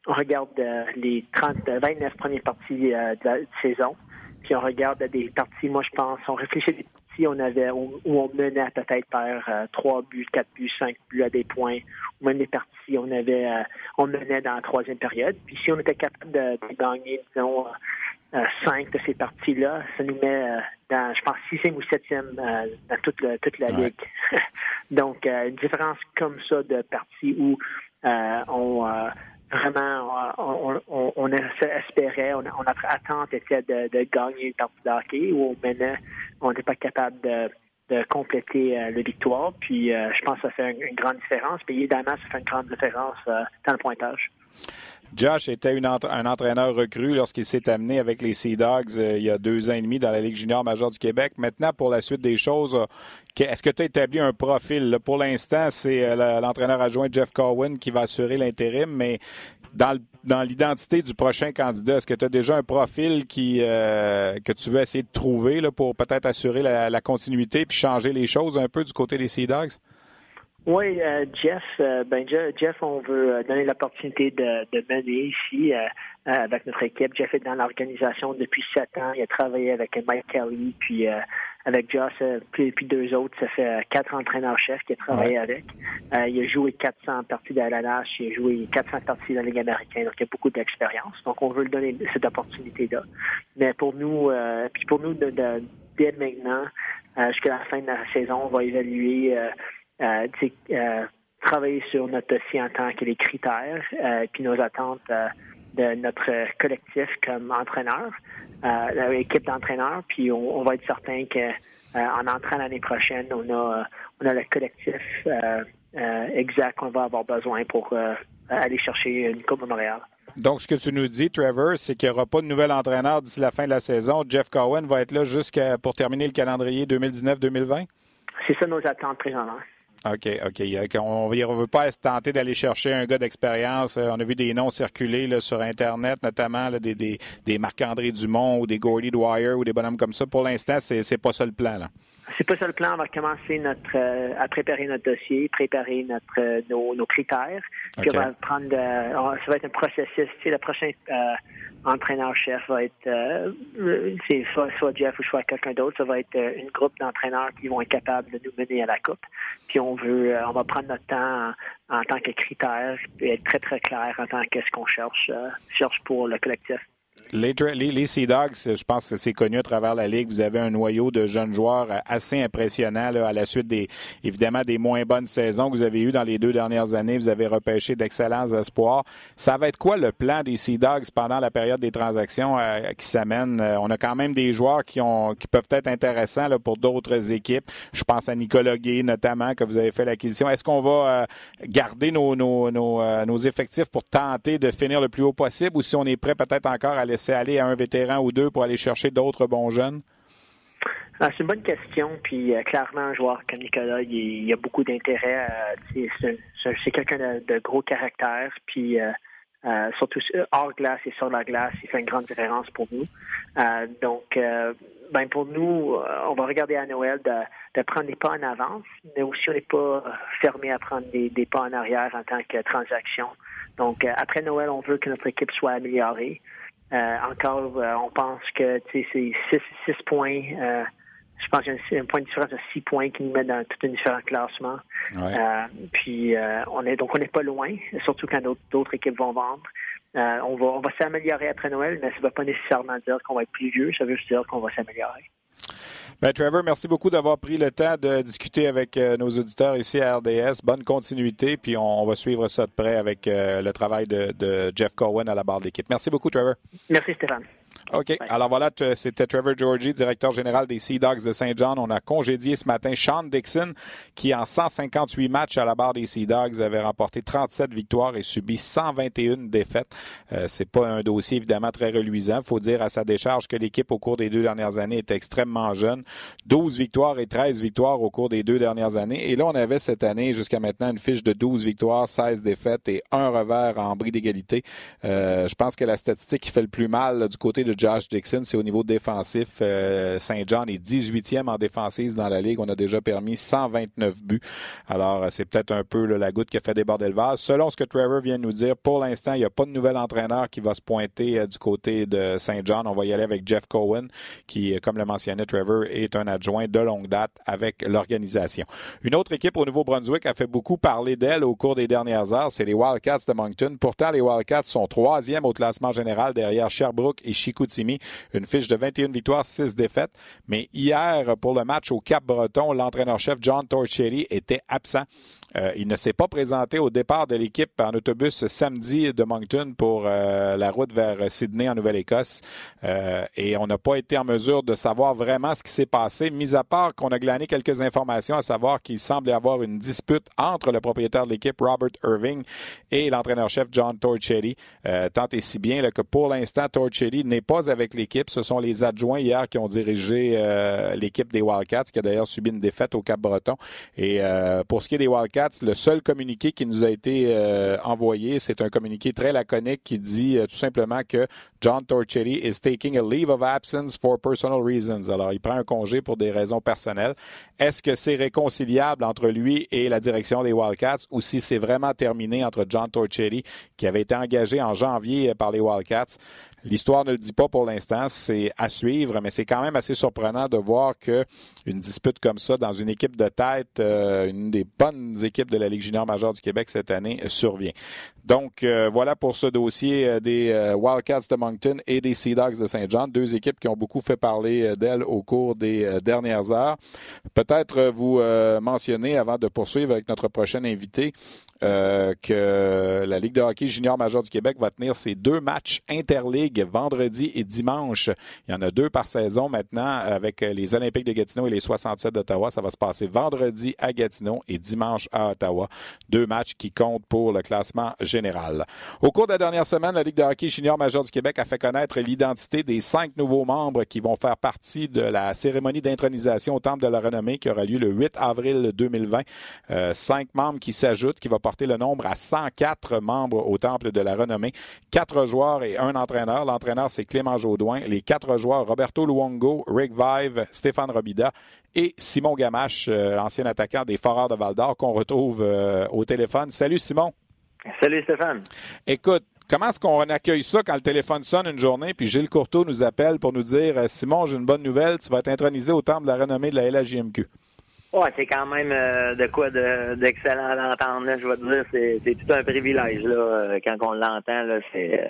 on regarde euh, les 30, 29 euh, premières parties euh, de la saison, puis on regarde des parties, moi je pense, on réfléchit à des parties on avait, où, on menait peut-être par 3 buts, 4 buts, 5 buts à des points, ou même des parties on avait, on menait dans la troisième période. Puis si on était capable de, gagner, disons, 5 de ces parties-là, ça nous met dans, je pense, 6e ou 7e dans toute, toute la ligue. Donc, une différence comme ça de parties où on vraiment, on, on, on espérait, on, notre attente était de, de gagner une partie de hockey où on on n'était pas capable de, de compléter euh, la victoire. Puis euh, je pense que ça fait une, grande différence. Puis évidemment, ça fait une grande différence euh, dans le pointage. Josh était un entraîneur recru lorsqu'il s'est amené avec les Sea Dogs il y a deux ans et demi dans la Ligue junior majeure du Québec. Maintenant, pour la suite des choses, est-ce que tu as établi un profil? Pour l'instant, c'est l'entraîneur adjoint Jeff Cowan qui va assurer l'intérim, mais dans, l'identité du prochain candidat, est-ce que tu as déjà un profil que tu veux essayer de trouver pour peut-être assurer la, continuité puis changer les choses un peu du côté des Sea Dogs? Oui, euh, Jeff, euh, ben Jeff, on veut euh, donner l'opportunité de, de mener ici avec notre équipe. Jeff est dans l'organisation depuis sept ans. Il a travaillé avec Mike Kelly, puis avec Josh, puis, puis, deux autres. Ça fait quatre entraîneurs-chefs qu'il a travaillé avec. il a joué 400 parties de la LNH, il a joué 400 parties de la Ligue américaine, donc il a beaucoup d'expérience. Donc on veut lui donner cette opportunité-là. Mais pour nous, puis pour nous, de, de, dès maintenant, jusqu'à la fin de la saison, on va évaluer euh, euh, travailler sur notre dossier en tant que les critères, euh, puis nos attentes de notre collectif comme entraîneur, l'équipe d'entraîneurs, puis on, va être certain que en entrant l'année prochaine, on a on a le collectif exact qu'on va avoir besoin pour aller chercher une Coupe de Montréal. Donc, ce que tu nous dis, Trevor, c'est qu'il n'y aura pas de nouvel entraîneur d'ici la fin de la saison. Jeff Cohen va être là jusqu'à pour terminer le calendrier 2019-2020? C'est ça nos attentes présentement. OK, OK. On ne veut pas se tenter d'aller chercher un gars d'expérience. On a vu des noms circuler là, sur Internet, notamment des, des, des Marc-André Dumont ou des Gordy Dwyer ou des bonhommes comme ça. Pour l'instant, c'est, c'est pas ça le plan. Là. C'est pas ça le plan. On va commencer notre euh, à préparer notre dossier, préparer notre euh, nos, nos, critères. Puis on va prendre euh, ça va être un processus. Tu sais, le prochain entraîneur-chef va être c'est soit, soit, Jeff ou soit quelqu'un d'autre. Ça va être une groupe d'entraîneurs qui vont être capables de nous mener à la coupe. Puis on veut on va prendre notre temps en, tant que critère et être très très clair en tant qu'est-ce qu'on cherche cherche pour le collectif. Les, les, Sea Dogs, je pense que c'est connu à travers la Ligue. Vous avez un noyau de jeunes joueurs assez impressionnant à la suite des, évidemment, des moins bonnes saisons que vous avez eues dans les deux dernières années. Vous avez repêché d'excellents espoirs. Ça va être quoi le plan des Sea Dogs pendant la période des transactions euh, qui s'amènent? Euh, on a quand même des joueurs qui, ont, qui peuvent être intéressants là, pour d'autres équipes. Je pense à Nicolas Gay, notamment, que vous avez fait l'acquisition. Est-ce qu'on va euh, garder nos, nos, nos, nos effectifs pour tenter de finir le plus haut possible ou si on est prêt peut-être encore à laisser c'est aller à un vétéran ou deux pour aller chercher d'autres bons jeunes? Ah, c'est une bonne question. Puis euh, clairement, un joueur comme Nicolas, il, y a beaucoup d'intérêt. Euh, c'est quelqu'un de, gros caractère. Puis euh, surtout hors glace et sur la glace, il fait une grande différence pour nous. donc, ben pour nous, on va regarder à Noël de, prendre des pas en avance, mais aussi on n'est pas fermé à prendre des, des, pas en arrière en tant que transaction. Donc, après Noël, on veut que notre équipe soit améliorée. Euh, encore, euh, on pense que c'est six, points. Euh, je pense qu'il y a un, point de différence de six points qui nous met dans tout un différent classement. puis on est donc on n'est pas loin, surtout quand d'autres équipes vont vendre. on va on va s'améliorer après Noël, mais ça ne veut pas nécessairement dire qu'on va être plus vieux, ça veut juste dire qu'on va s'améliorer. Ben, Trevor, merci beaucoup d'avoir pris le temps de discuter avec euh, nos auditeurs ici à RDS. Bonne continuité, puis on, va suivre ça de près avec euh, le travail de, de Jeff Cohen à la barre d'équipe. Merci beaucoup, Trevor. Merci, Stéphane. OK. Alors voilà, c'était Trevor Georgie, directeur général des Sea Dogs de Saint John. On a congédié ce matin Sean Dixon, qui en 158 matchs à la barre des Sea Dogs avait remporté 37 victoires et subi 121 défaites. Euh, c'est pas un dossier évidemment très reluisant. Faut dire à sa décharge que l'équipe au cours des deux dernières années était extrêmement jeune. 12 victoires et 13 victoires au cours des deux dernières années. Et là, on avait cette année jusqu'à maintenant une fiche de 12 victoires, 16 défaites et un revers en bris d'égalité. Euh, je pense que la statistique qui fait le plus mal du côté de Josh Dixon, c'est au niveau défensif. Euh, Saint John est 18e en défensive dans la Ligue. On a déjà permis 129 buts. Alors, euh, c'est peut-être un peu la goutte qui a fait déborder le vase. Selon ce que Trevor vient de nous dire, pour l'instant, il n'y a pas de nouvel entraîneur qui va se pointer euh, du côté de Saint John. On va y aller avec Jeff Cohen, qui, comme le mentionnait Trevor, est un adjoint de longue date avec l'organisation. Une autre équipe au Nouveau-Brunswick a fait beaucoup parler d'elle au cours des dernières heures, c'est les Wildcats de Moncton. Pourtant, les Wildcats sont troisième au classement général derrière Sherbrooke et Chicoutimi une fiche de 21 victoires, 6 défaites. Mais hier, pour le match au Cap-Breton, l'entraîneur-chef John Torchetti était absent. Euh, il ne s'est pas présenté au départ de l'équipe en autobus samedi de Moncton pour euh, la route vers Sydney en Nouvelle-Écosse. Euh, et on n'a pas été en mesure de savoir vraiment ce qui s'est passé, mis à part qu'on a glané quelques informations, à savoir qu'il semble y avoir une dispute entre le propriétaire de l'équipe, Robert Irving, et l'entraîneur-chef John Torchetti. tant et si bien que pour l'instant, Torchetti n'est pas avec l'équipe. Ce sont les adjoints hier qui ont dirigé l'équipe des Wildcats, qui a d'ailleurs subi une défaite au Cap-Breton. Et pour ce qui est des Wildcats, le seul communiqué qui nous a été euh, envoyé, c'est un communiqué très laconique qui dit euh, tout simplement que John Torchetti is taking a leave of absence for personal reasons. Alors, il prend un congé pour des raisons personnelles. Est-ce que c'est réconciliable entre lui et la direction des Wildcats ou si c'est vraiment terminé entre John Torchetti, qui avait été engagé en janvier par les Wildcats, L'histoire ne le dit pas pour l'instant, c'est à suivre, mais c'est quand même assez surprenant de voir qu'une dispute comme ça dans une équipe de tête, euh, une des bonnes équipes de la Ligue junior majeure du Québec cette année, survient. Donc, euh, voilà pour ce dossier euh, des Wildcats de Moncton. Et des Sea Dogs de Saint-Jean, deux équipes qui ont beaucoup fait parler d'elles au cours des dernières heures. Peut-être vous mentionner, avant de poursuivre avec notre prochain invité, euh, que la Ligue de hockey junior major du Québec va tenir ses deux matchs interligues vendredi et dimanche. Il y en a deux par saison maintenant avec les Olympiques de Gatineau et les 67 d'Ottawa. Ça va se passer vendredi à Gatineau et dimanche à Ottawa. Deux matchs qui comptent pour le classement général. Au cours de la dernière semaine, la Ligue de hockey junior major du Québec a fait connaître l'identité des cinq nouveaux membres qui vont faire partie de la cérémonie d'intronisation au Temple de la Renommée qui aura lieu le 8 avril 2020. Euh, cinq membres qui s'ajoutent, qui va porter le nombre à 104 membres au Temple de la Renommée. Quatre joueurs et un entraîneur. L'entraîneur, c'est Clément Jaudoin. Les quatre joueurs, Roberto Luongo, Rick Vive, Stéphane Robida et Simon Gamache, euh, ancien attaquant des Foreurs de Val-d'Or, qu'on retrouve euh, au téléphone. Salut Simon. Salut Stéphane. Écoute, Comment est-ce qu'on accueille ça quand le téléphone sonne une journée, puis Gilles Courteau nous appelle pour nous dire Simon, j'ai une bonne nouvelle, tu vas être intronisé au temple de la renommée de la LHJMQ? Ouais, c'est quand même euh, de quoi d'excellent d'entendre. Je vais te dire, c'est tout un privilège là euh, quand on l'entend. C'est euh,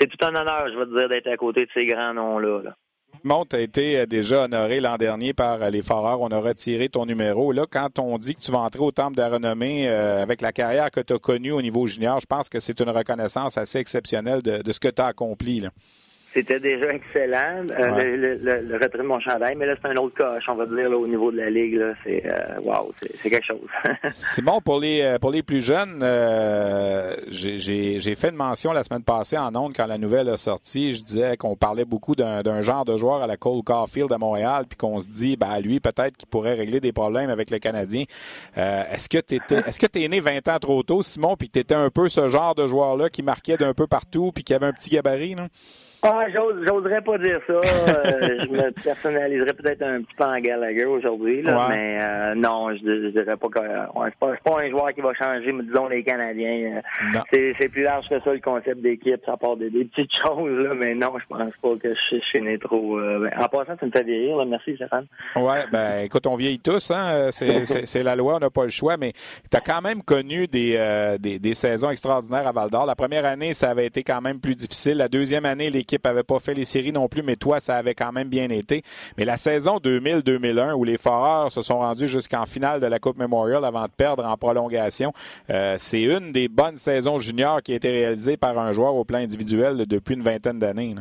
c'est tout un honneur, je vais te dire, d'être à côté de ces grands noms-là. Là. Monte a été déjà honoré l'an dernier par les Foreurs. On a retiré ton numéro. Là, quand on dit que tu vas entrer au Temple de la renommée avec la carrière que tu as connue au niveau junior, je pense que c'est une reconnaissance assez exceptionnelle de, de ce que tu as accompli. Là. C'était déjà excellent, euh, le, retrait de mon chandail, mais là, c'est un autre coche, on va dire, au niveau de la Ligue. C'est euh, wow, c'est quelque chose. Simon, pour les euh, pour les plus jeunes, j'ai fait une mention la semaine passée en ondes quand la nouvelle a sorti. Je disais qu'on parlait beaucoup d'un genre de joueur à la Cole Caulfield à Montréal, puis qu'on se dit, ben, lui, peut-être qu'il pourrait régler des problèmes avec le Canadien. est-ce que tu est-ce que tu es né 20 ans trop tôt, Simon, puis que tu étais un peu ce genre de joueur-là qui marquait d'un peu partout, puis qui avait un petit gabarit, non? Ah, j'oserais pas dire ça. Euh, je me personnaliserais peut-être un petit peu en Gallagher aujourd'hui, là, mais euh, non, je, je, dirais pas que ouais, c'est pas, pas un joueur qui va changer, mais disons les Canadiens. Euh, c'est plus large que ça le concept d'équipe, ça part des, des, petites choses, là, mais non, je pense pas que je, suis né trop. Ben, en passant, tu me fais vieillir, là. merci Stéphane. Ouais, ben écoute, on vieillit tous, hein. C'est la loi, on n'a pas le choix, mais tu as quand même connu des, des, des saisons extraordinaires à Val d'Or. La première année, ça avait été quand même plus difficile. La deuxième année, l'équipe n'avait pas fait les séries non plus, mais toi, ça avait quand même bien été. Mais la saison 2000-2001, où les Foreurs se sont rendus jusqu'en finale de la Coupe Memorial avant de perdre en prolongation, euh, c'est une des bonnes saisons juniors qui a été réalisée par un joueur au plan individuel depuis une vingtaine d'années.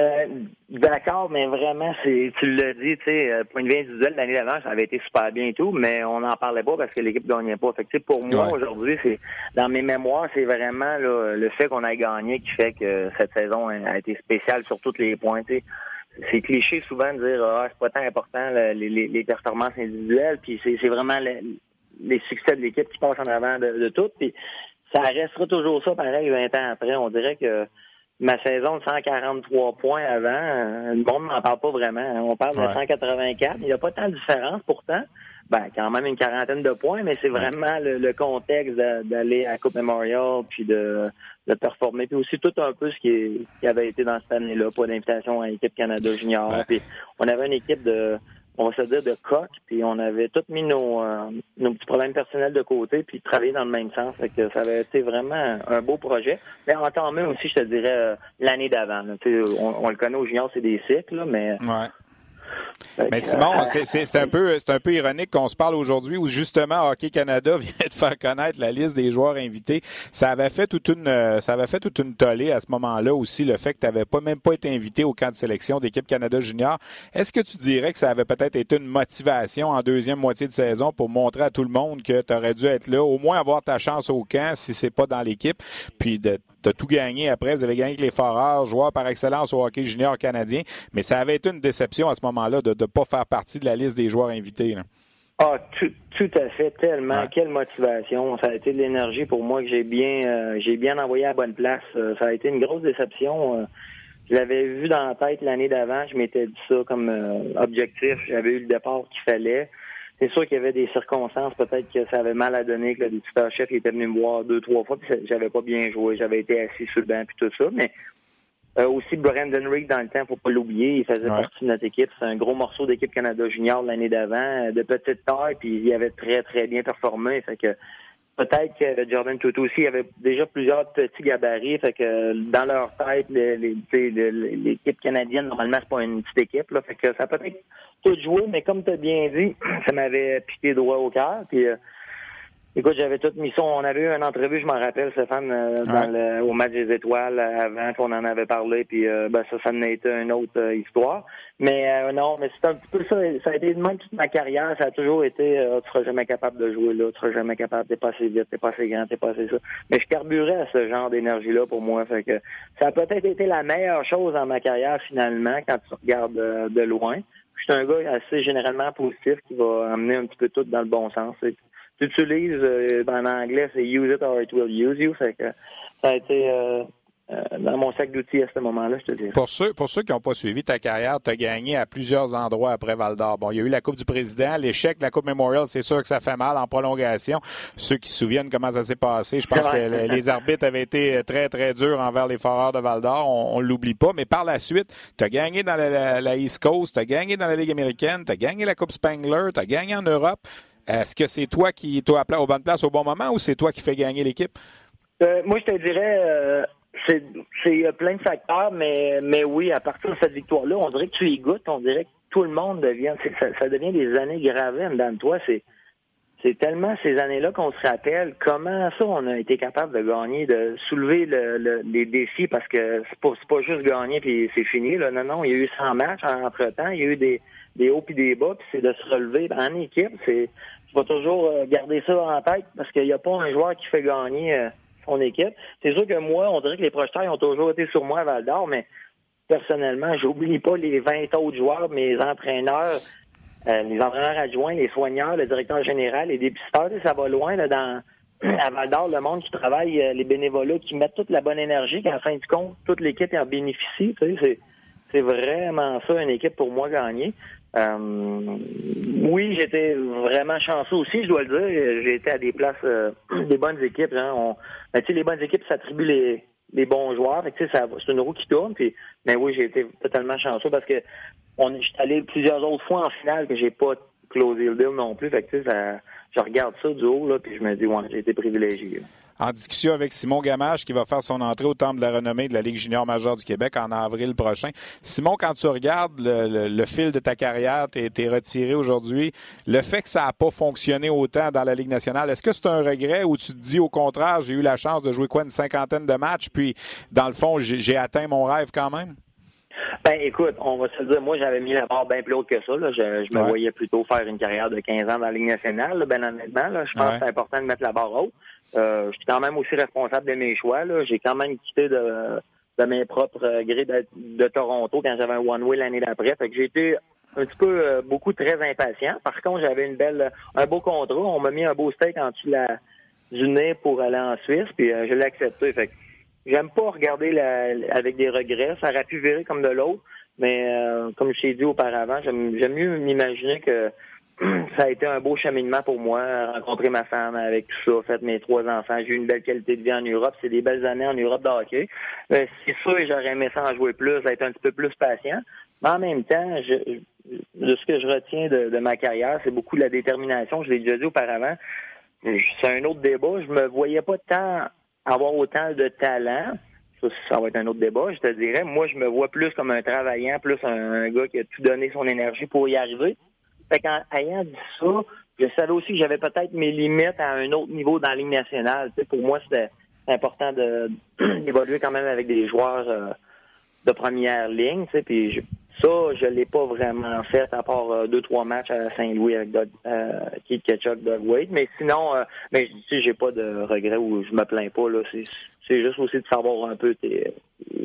Euh, d'accord, mais vraiment, c'est tu l'as dit, tu sais, euh, point de vue individuel, l'année d'avant, ça avait été super bien et tout, mais on n'en parlait pas parce que l'équipe gagnait pas. Fait que, pour moi, aujourd'hui, c'est dans mes mémoires, c'est vraiment le fait qu'on a gagné qui fait que cette saison a été spéciale sur tous les points. C'est cliché souvent de dire ah c'est pas tant important les, performances individuelles, puis c'est vraiment les succès de l'équipe qui passent en avant de, de tout. Puis ça restera toujours ça pareil 20 ans après. On dirait que ma saison de 143 points avant, euh, le monde n'en parle pas vraiment. On parle de 184. Il n'y a pas tant de différence pourtant. Ben, quand même une quarantaine de points, mais c'est vraiment le, contexte d'aller à Coupe Memorial puis de, de performer. Puis aussi tout un peu ce qui, qui avait été dans cette année-là, pas d'invitation à l'équipe Canada Junior. Puis on avait une équipe de on va se dire, de coq, puis on avait tous mis nos, euh, nos petits problèmes personnels de côté, puis travaillé dans le même sens. Fait que ça avait été vraiment un beau projet. Mais en temps même aussi, je te dirais, euh, l'année d'avant. On, on, le connaît au junior, c'est des cycles, mais ouais. Mais Simon, c'est un peu un peu ironique qu'on se parle aujourd'hui où justement Hockey Canada vient de faire connaître la liste des joueurs invités. Ça avait fait toute une ça avait fait toute une tollée à ce moment-là aussi le fait que tu n'avais pas même pas été invité au camp de sélection d'équipe Canada Junior. Est-ce que tu dirais que ça avait peut-être été une motivation en deuxième moitié de saison pour montrer à tout le monde que tu aurais dû être là, au moins avoir ta chance au camp si c'est pas dans l'équipe, puis de tu tout gagné après. Vous avez gagné avec les Foreurs, joueurs par excellence au hockey junior canadien. Mais ça avait été une déception à ce moment-là de ne pas faire partie de la liste des joueurs invités. Ah, tout, tout, à fait, tellement. Quelle motivation. Ça a été de l'énergie pour moi que j'ai bien euh, j'ai bien envoyé à bonne place. Euh, ça a été une grosse déception. Euh, je l'avais vu dans la tête l'année d'avant. Je m'étais dit ça comme objectif. J'avais eu le départ qu'il fallait. C'est sûr qu'il y avait des circonstances, peut-être que ça avait mal à donner, que le super chef était venu me voir deux, trois fois, puis j'avais pas bien joué, j'avais été assis sur le banc, puis tout ça. Mais euh, aussi, Brandon Rick, dans le temps, faut pas l'oublier, il faisait partie de notre équipe. C'est un gros morceau d'équipe Canada Junior l'année d'avant, de petite taille, puis il avait très, très bien performé. Fait que peut-être que Jordan Tutu aussi avait déjà plusieurs petits gabarits, fait que dans leur tête, l'équipe canadienne, normalement, c'est pas une petite équipe, fait que ça peut être tout joué, mais comme tu as bien dit, ça m'avait piqué droit au cœur, euh, Écoute, j'avais tout mis ça. On avait eu une entrevue, je m'en rappelle, Stéphane, euh, dans le, au match des étoiles euh, avant qu'on en avait parlé, puis euh, ben, ça, ça n'a été une autre histoire. Mais non, mais c'est un petit peu ça. Ça a été de même toute ma carrière. Ça a toujours été tu seras jamais capable de jouer là, tu seras jamais capable, t'es pas assez vite, t'es pas assez grand, t'es pas assez ça. Mais je carburais à ce genre d'énergie-là pour moi. Fait que ça a peut-être été la meilleure chose dans ma carrière finalement, quand tu regardes de loin. Je suis un gars assez généralement positif qui va amener un petit peu tout dans le bon sens tu utilises, euh, en anglais, c'est use it or it will use you. Fait que ça a été euh, euh, dans mon sac d'outils à ce moment-là, je te dis. Pour ceux, pour ceux qui n'ont pas suivi ta carrière, tu as gagné à plusieurs endroits après Val d'Or. Bon, il y a eu la Coupe du Président, l'échec de la Coupe Memorial, c'est sûr que ça fait mal en prolongation. Ceux qui se souviennent comment ça s'est passé, je pense que les arbitres avaient été très, très durs envers les foreurs de Val d'Or. On, ne l'oublie pas. Mais par la suite, tu as gagné dans la, East Coast, tu as gagné dans la Ligue américaine, tu as gagné la Coupe Spangler, tu as gagné en Europe. Est-ce que c'est toi qui es au bonne place au bon moment ou c'est toi qui fais gagner l'équipe? Euh, moi, je te dirais, euh, c'est plein de facteurs, mais, mais oui, à partir de cette victoire-là, on dirait que tu y goûtes, on dirait que tout le monde devient, ça, devient des années gravées dans toi. C'est tellement ces années-là qu'on se rappelle comment ça on a été capable de gagner, de soulever le, les défis parce que c'est pas, pas juste gagner puis c'est fini. Là. Non, non, il y a eu 100 matchs entre-temps, il y a eu des, des hauts puis des bas, puis c'est de se relever en équipe. Tu vas toujours euh, garder ça en tête parce qu'il n'y a pas un joueur qui fait gagner euh, son équipe. C'est sûr que moi, on dirait que les projecteurs ont toujours été sur moi à Val d'Or, mais personnellement, j'oublie pas les 20 autres joueurs, mes entraîneurs, euh, les entraîneurs adjoints, les soigneurs, le directeur général, les dépisteurs, ça va loin là, dans à Val d'Or, le monde qui travaille, les bénévolats, qui mettent toute la bonne énergie, la fin du compte, toute l'équipe en bénéficie. Tu sais, c'est vraiment ça, une équipe pour moi gagner. Euh, oui, j'étais vraiment chanceux aussi, je dois le dire. J'ai été à des places, euh, des bonnes équipes. Hein. Ben, les bonnes équipes s'attribuent les, bons joueurs. c'est une roue qui tourne. Puis, mais oui, j'ai été totalement chanceux parce que on est allé plusieurs autres fois en finale que j'ai pas closé le deal non plus. Fait que, je regarde ça du haut là, puis je me dis ouais, j'ai été privilégié en discussion avec Simon Gamache qui va faire son entrée au Temple de la renommée de la Ligue junior majeure du Québec en avril prochain. Simon, quand tu regardes le, fil de ta carrière, tu es, retiré aujourd'hui, le fait que ça n'a pas fonctionné autant dans la Ligue nationale, est-ce que c'est un regret ou tu te dis au contraire, j'ai eu la chance de jouer quoi une cinquantaine de matchs, puis dans le fond, j'ai atteint mon rêve quand même? Ben, écoute, on va se le dire, moi, j'avais mis la barre bien plus haute que ça. Je, me voyais plutôt faire une carrière de 15 ans dans la Ligue nationale, ben honnêtement. je pense que c'est important de mettre la barre haute. Euh, je suis quand même aussi responsable de mes choix. J'ai quand même quitté de, de mes propres grilles de, Toronto quand j'avais un one-way l'année d'après. Fait que j'ai été un petit peu euh, beaucoup très impatient. Par contre, j'avais une belle un beau contrat. On m'a mis un beau steak en dessous la, du nez pour aller en Suisse, puis euh, je l'ai accepté. Fait j'aime pas regarder la, avec des regrets. Ça aurait pu virer comme de l'autre. Mais comme je t'ai dit auparavant, j'aime mieux m'imaginer que ça a été un beau cheminement pour moi, rencontrer ma femme avec tout ça, fait mes trois enfants. J'ai eu une belle qualité de vie en Europe. C'est des belles années en Europe de hockey. Euh, c'est sûr j'aurais aimé ça en jouer plus, être un petit peu plus patient. Mais en même temps, je, de ce que je retiens de, ma carrière, c'est beaucoup la détermination. Je l'ai déjà dit auparavant. C'est un autre débat. Je me voyais pas tant avoir autant de talent. Ça, ça va être un autre débat, je te dirais. Moi, je me vois plus comme un travaillant, plus un gars qui a tout donné son énergie pour y arriver. Fait qu'en ayant dit ça, je savais aussi que j'avais peut-être mes limites à un autre niveau dans la ligne nationale. pour moi, c'était important d'évoluer quand même avec des joueurs euh, de première ligne. Puis je, ça, je l'ai pas vraiment fait à part euh, deux, trois matchs à Saint-Louis avec Doug, euh, Keith Ketchuk, Doug Wade. Mais sinon, euh, mais je j'ai pas de regrets ou je me plains pas. Là. C'est, c'est juste aussi de savoir un peu tes,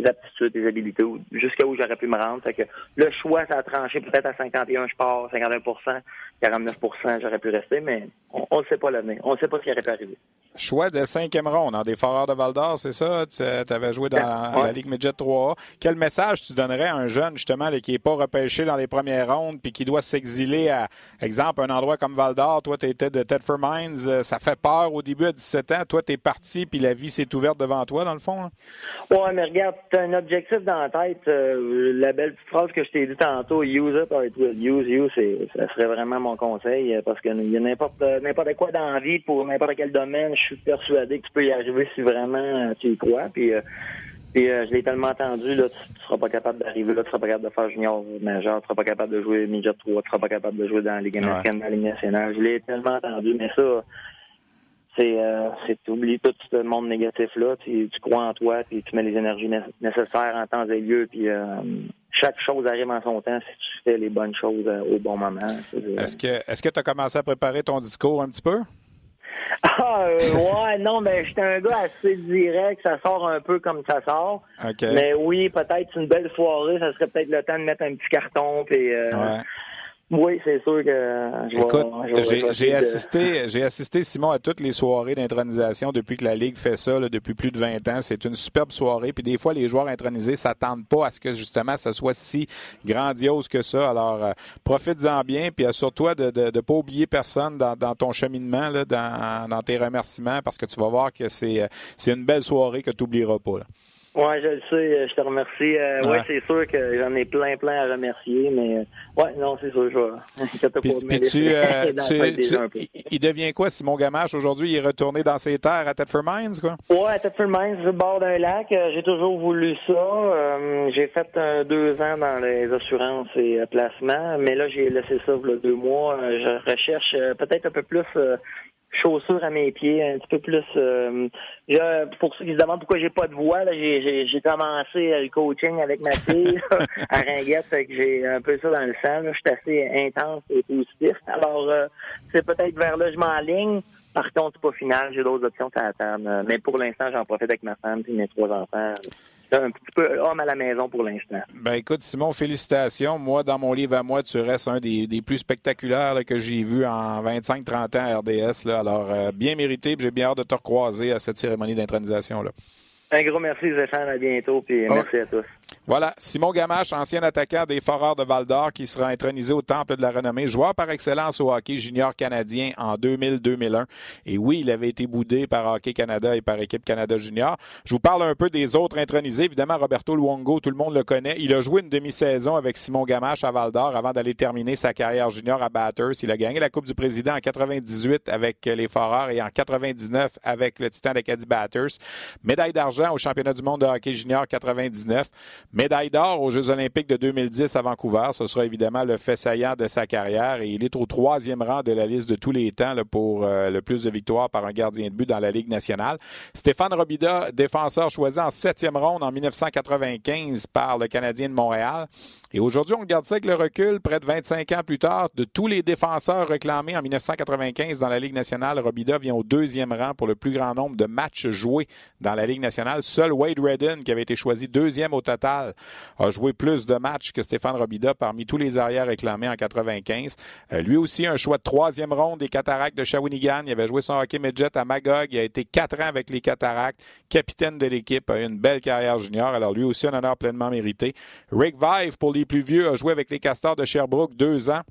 aptitudes, tes habilités, jusqu'à où j'aurais pu me rendre. Fait que le choix, ça a tranché peut-être à 51, je pars, 51% 49% j'aurais pu rester, mais on ne sait pas l'avenir. On ne sait pas ce qui aurait pu arriver. Choix de cinquième ronde dans des Foreurs de Val d'Or, c'est ça? Tu avais joué dans la Ligue Midget 3A. Quel message tu donnerais à un jeune, justement, qui n'est pas repêché dans les premières rondes puis qui doit s'exiler à, exemple, un endroit comme Val d'Or? Toi, tu étais de Tedford Mines. Euh, ça fait peur au début à 17 ans. Toi, tu es parti puis la vie s'est ouverte devant toi, dans le fond? Oui, mais regarde, tu as un objectif dans la tête, euh, la belle petite phrase que je t'ai dit tantôt, use it or it will use you, c'est, ça serait vraiment mon conseil euh, parce qu'il y a n'importe, n'importe quoi dans la vie pour n'importe quel domaine, je suis persuadé que tu peux y arriver si vraiment tu y crois. Puis, puis je l'ai tellement entendu, là, tu, seras pas capable d'arriver là, tu seras pas capable de faire junior majeur, tu seras pas capable de jouer midget 3, tu seras pas capable de jouer dans la Ligue américaine, dans la Ligue nationale. Je l'ai tellement entendu, mais ça, c'est euh, oublier tout ce monde négatif là tu, tu crois en toi puis tu mets les énergies nécessaires en temps et lieu puis euh, chaque chose arrive en son temps si tu fais les bonnes choses euh, au bon moment. Est-ce que est-ce que tu as commencé à préparer ton discours un petit peu? Ah ouais non mais j'étais un gars assez direct ça sort un peu comme ça sort. Mais oui peut-être une belle soirée ça serait peut-être le temps de mettre un petit carton puis ouais. Oui, c'est sûr que Écoute, j'ai assisté, j'ai assisté Simon à toutes les soirées d'intronisation depuis que la Ligue fait ça, depuis plus de 20 ans. C'est une superbe soirée. Puis des fois, les joueurs intronisés s'attendent pas à ce que justement ça soit si grandiose que ça. Alors, euh, profites-en bien, puis assure-toi de ne pas oublier personne dans, ton cheminement, là, dans, dans, tes remerciements, parce que tu vas voir que c'est euh, une belle soirée que tu n'oublieras pas. Là. Ouais, je le sais, je te remercie. Euh, ouais, c'est sûr que j'en ai plein, plein à remercier, mais euh, ouais, non, c'est sûr, je vais. puis, puis tu, euh, tu, il devient quoi, Simon Gamache, aujourd'hui? Il est retourné dans ses terres à Thetford Mines, quoi? Ouais, à Thetford Mines, au bord d'un lac. J'ai toujours voulu ça. j'ai fait deux ans dans les assurances et placements, mais là, j'ai laissé ça il y a deux mois. je recherche peut-être un peu plus chaussures à mes pieds, un petit peu plus. Euh, pour ceux qui se demandent pourquoi j'ai pas de voix, j'ai, j'ai, commencé le coaching avec ma fille à Ringuette, fait que j'ai un peu ça dans le sang. Je suis assez intense et positif. Alors, euh, c'est peut-être vers là je m'enligne. Par contre, c'est pas final, j'ai d'autres options à attendre. Mais pour l'instant, j'en profite avec ma femme et mes trois enfants un petit peu homme à la maison pour l'instant. Ben écoute, Simon, félicitations. Moi, dans mon livre à moi, tu restes un des, plus spectaculaires que j'ai vu en 25-30 ans à RDS. Alors, euh, bien mérité, j'ai bien hâte de te recroiser à cette cérémonie d'intronisation. Un gros merci, Zéphane. À bientôt, puis merci à tous. Voilà, Simon Gamache, ancien attaquant des Foreurs de Val-d'Or, qui sera intronisé au Temple de la Renommée, joueur par excellence au hockey junior canadien en 2000-2001. Et oui, il avait été boudé par Hockey Canada et par Équipe Canada Junior. Je vous parle un peu des autres intronisés. Évidemment, Roberto Luongo, tout le monde le connaît. Il a joué une demi-saison avec Simon Gamache à Val-d'Or avant d'aller terminer sa carrière junior à Batters. Il a gagné la Coupe du Président en 98 avec les Foreurs et en 99 avec le Titan d'Acadie Batters. Médaille d'argent au championnat du monde de hockey junior 99. Médaille d'or aux Jeux olympiques de 2010 à Vancouver. Ce sera évidemment le fait saillant de sa carrière et il est au troisième rang de la liste de tous les temps pour euh, le plus de victoires par un gardien de but dans la Ligue nationale. Stéphane Robida, défenseur choisi en septième ronde en 1995 par le Canadien de Montréal. Et aujourd'hui, on regarde ça avec le recul, près de 25 ans plus tard, de tous les défenseurs réclamés en 1995 dans la Ligue nationale, Robida vient au deuxième rang pour le plus grand nombre de matchs joués dans la Ligue nationale. Seul Wade Redden, qui avait été choisi deuxième au total, a joué plus de matchs que Stéphane Robida parmi tous les arrières réclamés en 95. Euh, lui aussi, un choix de troisième ronde des Cataractes de Shawinigan. Il avait joué son hockey midget à Magog. Il a été quatre ans avec les Cataractes, capitaine de l'équipe, a eu une belle carrière junior. Alors lui aussi, un honneur pleinement mérité. Rick Vive, pour les plus vieux, a joué avec les Castors de Sherbrooke deux ans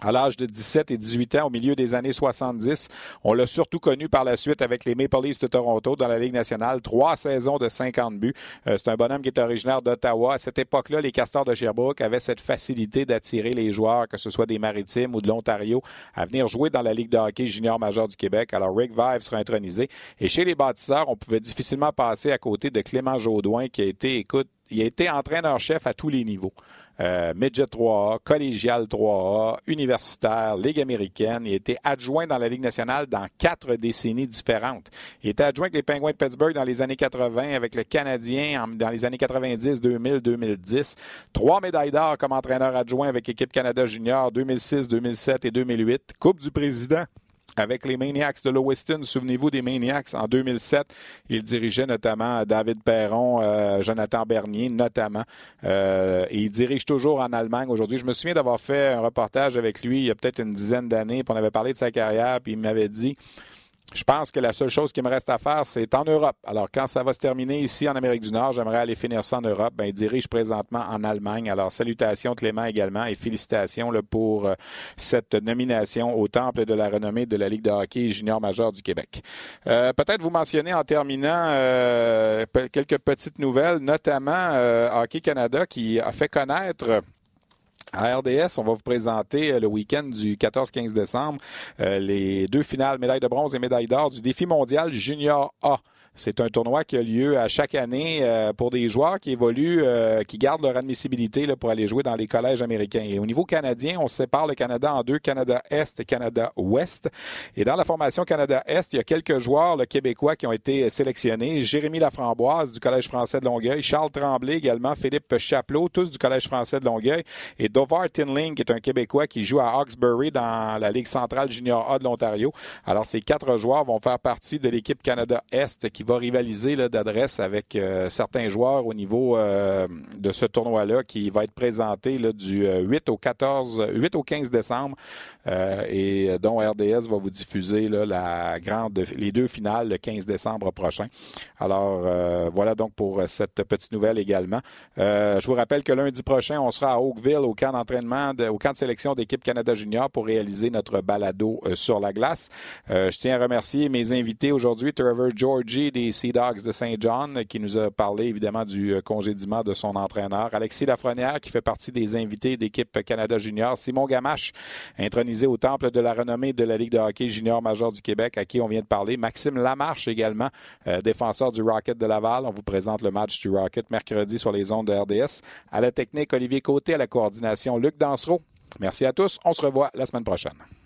à l'âge de 17 et 18 ans au milieu des années 70. On l'a surtout connu par la suite avec les Maple Leafs de Toronto dans la Ligue nationale. Trois saisons de 50 buts. Euh, c'est un bonhomme qui est originaire d'Ottawa. À cette époque-là, les Castors de Sherbrooke avaient cette facilité d'attirer les joueurs, que ce soit des Maritimes ou de l'Ontario, à venir jouer dans la Ligue de hockey junior majeur du Québec. Alors Rick Vive sera intronisé. Et chez les bâtisseurs, on pouvait difficilement passer à côté de Clément Jaudoin qui a été, écoute, il a été entraîneur-chef à tous les niveaux. Euh, Midget 3A, collégial 3A, universitaire, Ligue américaine. Il a été adjoint dans la Ligue nationale dans quatre décennies différentes. Il était adjoint avec les Penguins de Pittsburgh dans les années 80, avec le Canadien dans les années 90, 2000, 2010. Trois médailles d'or comme entraîneur adjoint avec l'équipe Canada Junior 2006, 2007 et 2008. Coupe du Président avec les Maniacs de Lewiston. Souvenez-vous des Maniacs en 2007. Il dirigeait notamment David Perron, euh, Jonathan Bernier, notamment. Euh, et il dirige toujours en Allemagne aujourd'hui. Je me souviens d'avoir fait un reportage avec lui il y a peut-être une dizaine d'années. On avait parlé de sa carrière. Puis il m'avait dit je pense que la seule chose qui me reste à faire, c'est en Europe. Alors, quand ça va se terminer ici en Amérique du Nord, j'aimerais aller finir ça en Europe. Ben, il dirige présentement en Allemagne. Alors, salutations Clément également et félicitations là, pour euh, cette nomination au Temple de la renommée de la Ligue de hockey junior majeur du Québec. Euh, peut-être vous mentionner en terminant euh, quelques petites nouvelles, notamment Hockey Canada qui a fait connaître à RDS, on va vous présenter euh, le week-end du 14-15 décembre euh, les deux finales médailles de bronze et médaille d'or du défi mondial junior A. C'est un tournoi qui a lieu à chaque année euh, pour des joueurs qui évoluent, euh, qui gardent leur admissibilité pour aller jouer dans les collèges américains. Et au niveau canadien, on sépare le Canada en deux, Canada Est et Canada Ouest. Et dans la formation Canada Est, il y a quelques joueurs le québécois qui ont été sélectionnés. Jérémy Laframboise du Collège français de Longueuil, Charles Tremblay également, Philippe Chapelot, tous du Collège français de Longueuil, et Dovar Tinling, qui est un Québécois qui joue à Hawkesbury dans la Ligue centrale junior A de l'Ontario. Alors, ces quatre joueurs vont faire partie de l'équipe Canada Est va rivaliser d'adresse avec euh, certains joueurs au niveau euh, de ce tournoi-là qui va être présenté du 8 euh, au 14, 8 au 15 décembre et dont RDS va vous diffuser la grande, les deux finales le 15 décembre prochain. Alors voilà donc pour cette petite nouvelle également. je vous rappelle que lundi prochain, on sera à Oakville au camp d'entraînement, au camp de sélection d'équipe Canada Junior pour réaliser notre balado sur la glace. je tiens à remercier mes invités aujourd'hui, Trevor Georgie des Sea Dogs de Saint John, qui nous a parlé évidemment du euh, congédiement de son entraîneur. Alexis Lafrenière, qui fait partie des invités d'équipe Canada Junior. Simon Gamache, intronisé au temple de la renommée de la Ligue de hockey junior major du Québec, à qui on vient de parler. Maxime Lamarche également, euh, défenseur du Rocket de Laval. On vous présente le match du Rocket mercredi sur les ondes de RDS. À la technique, Olivier Côté, à la coordination, Luc Dansereau. Merci à tous. On se revoit la semaine prochaine.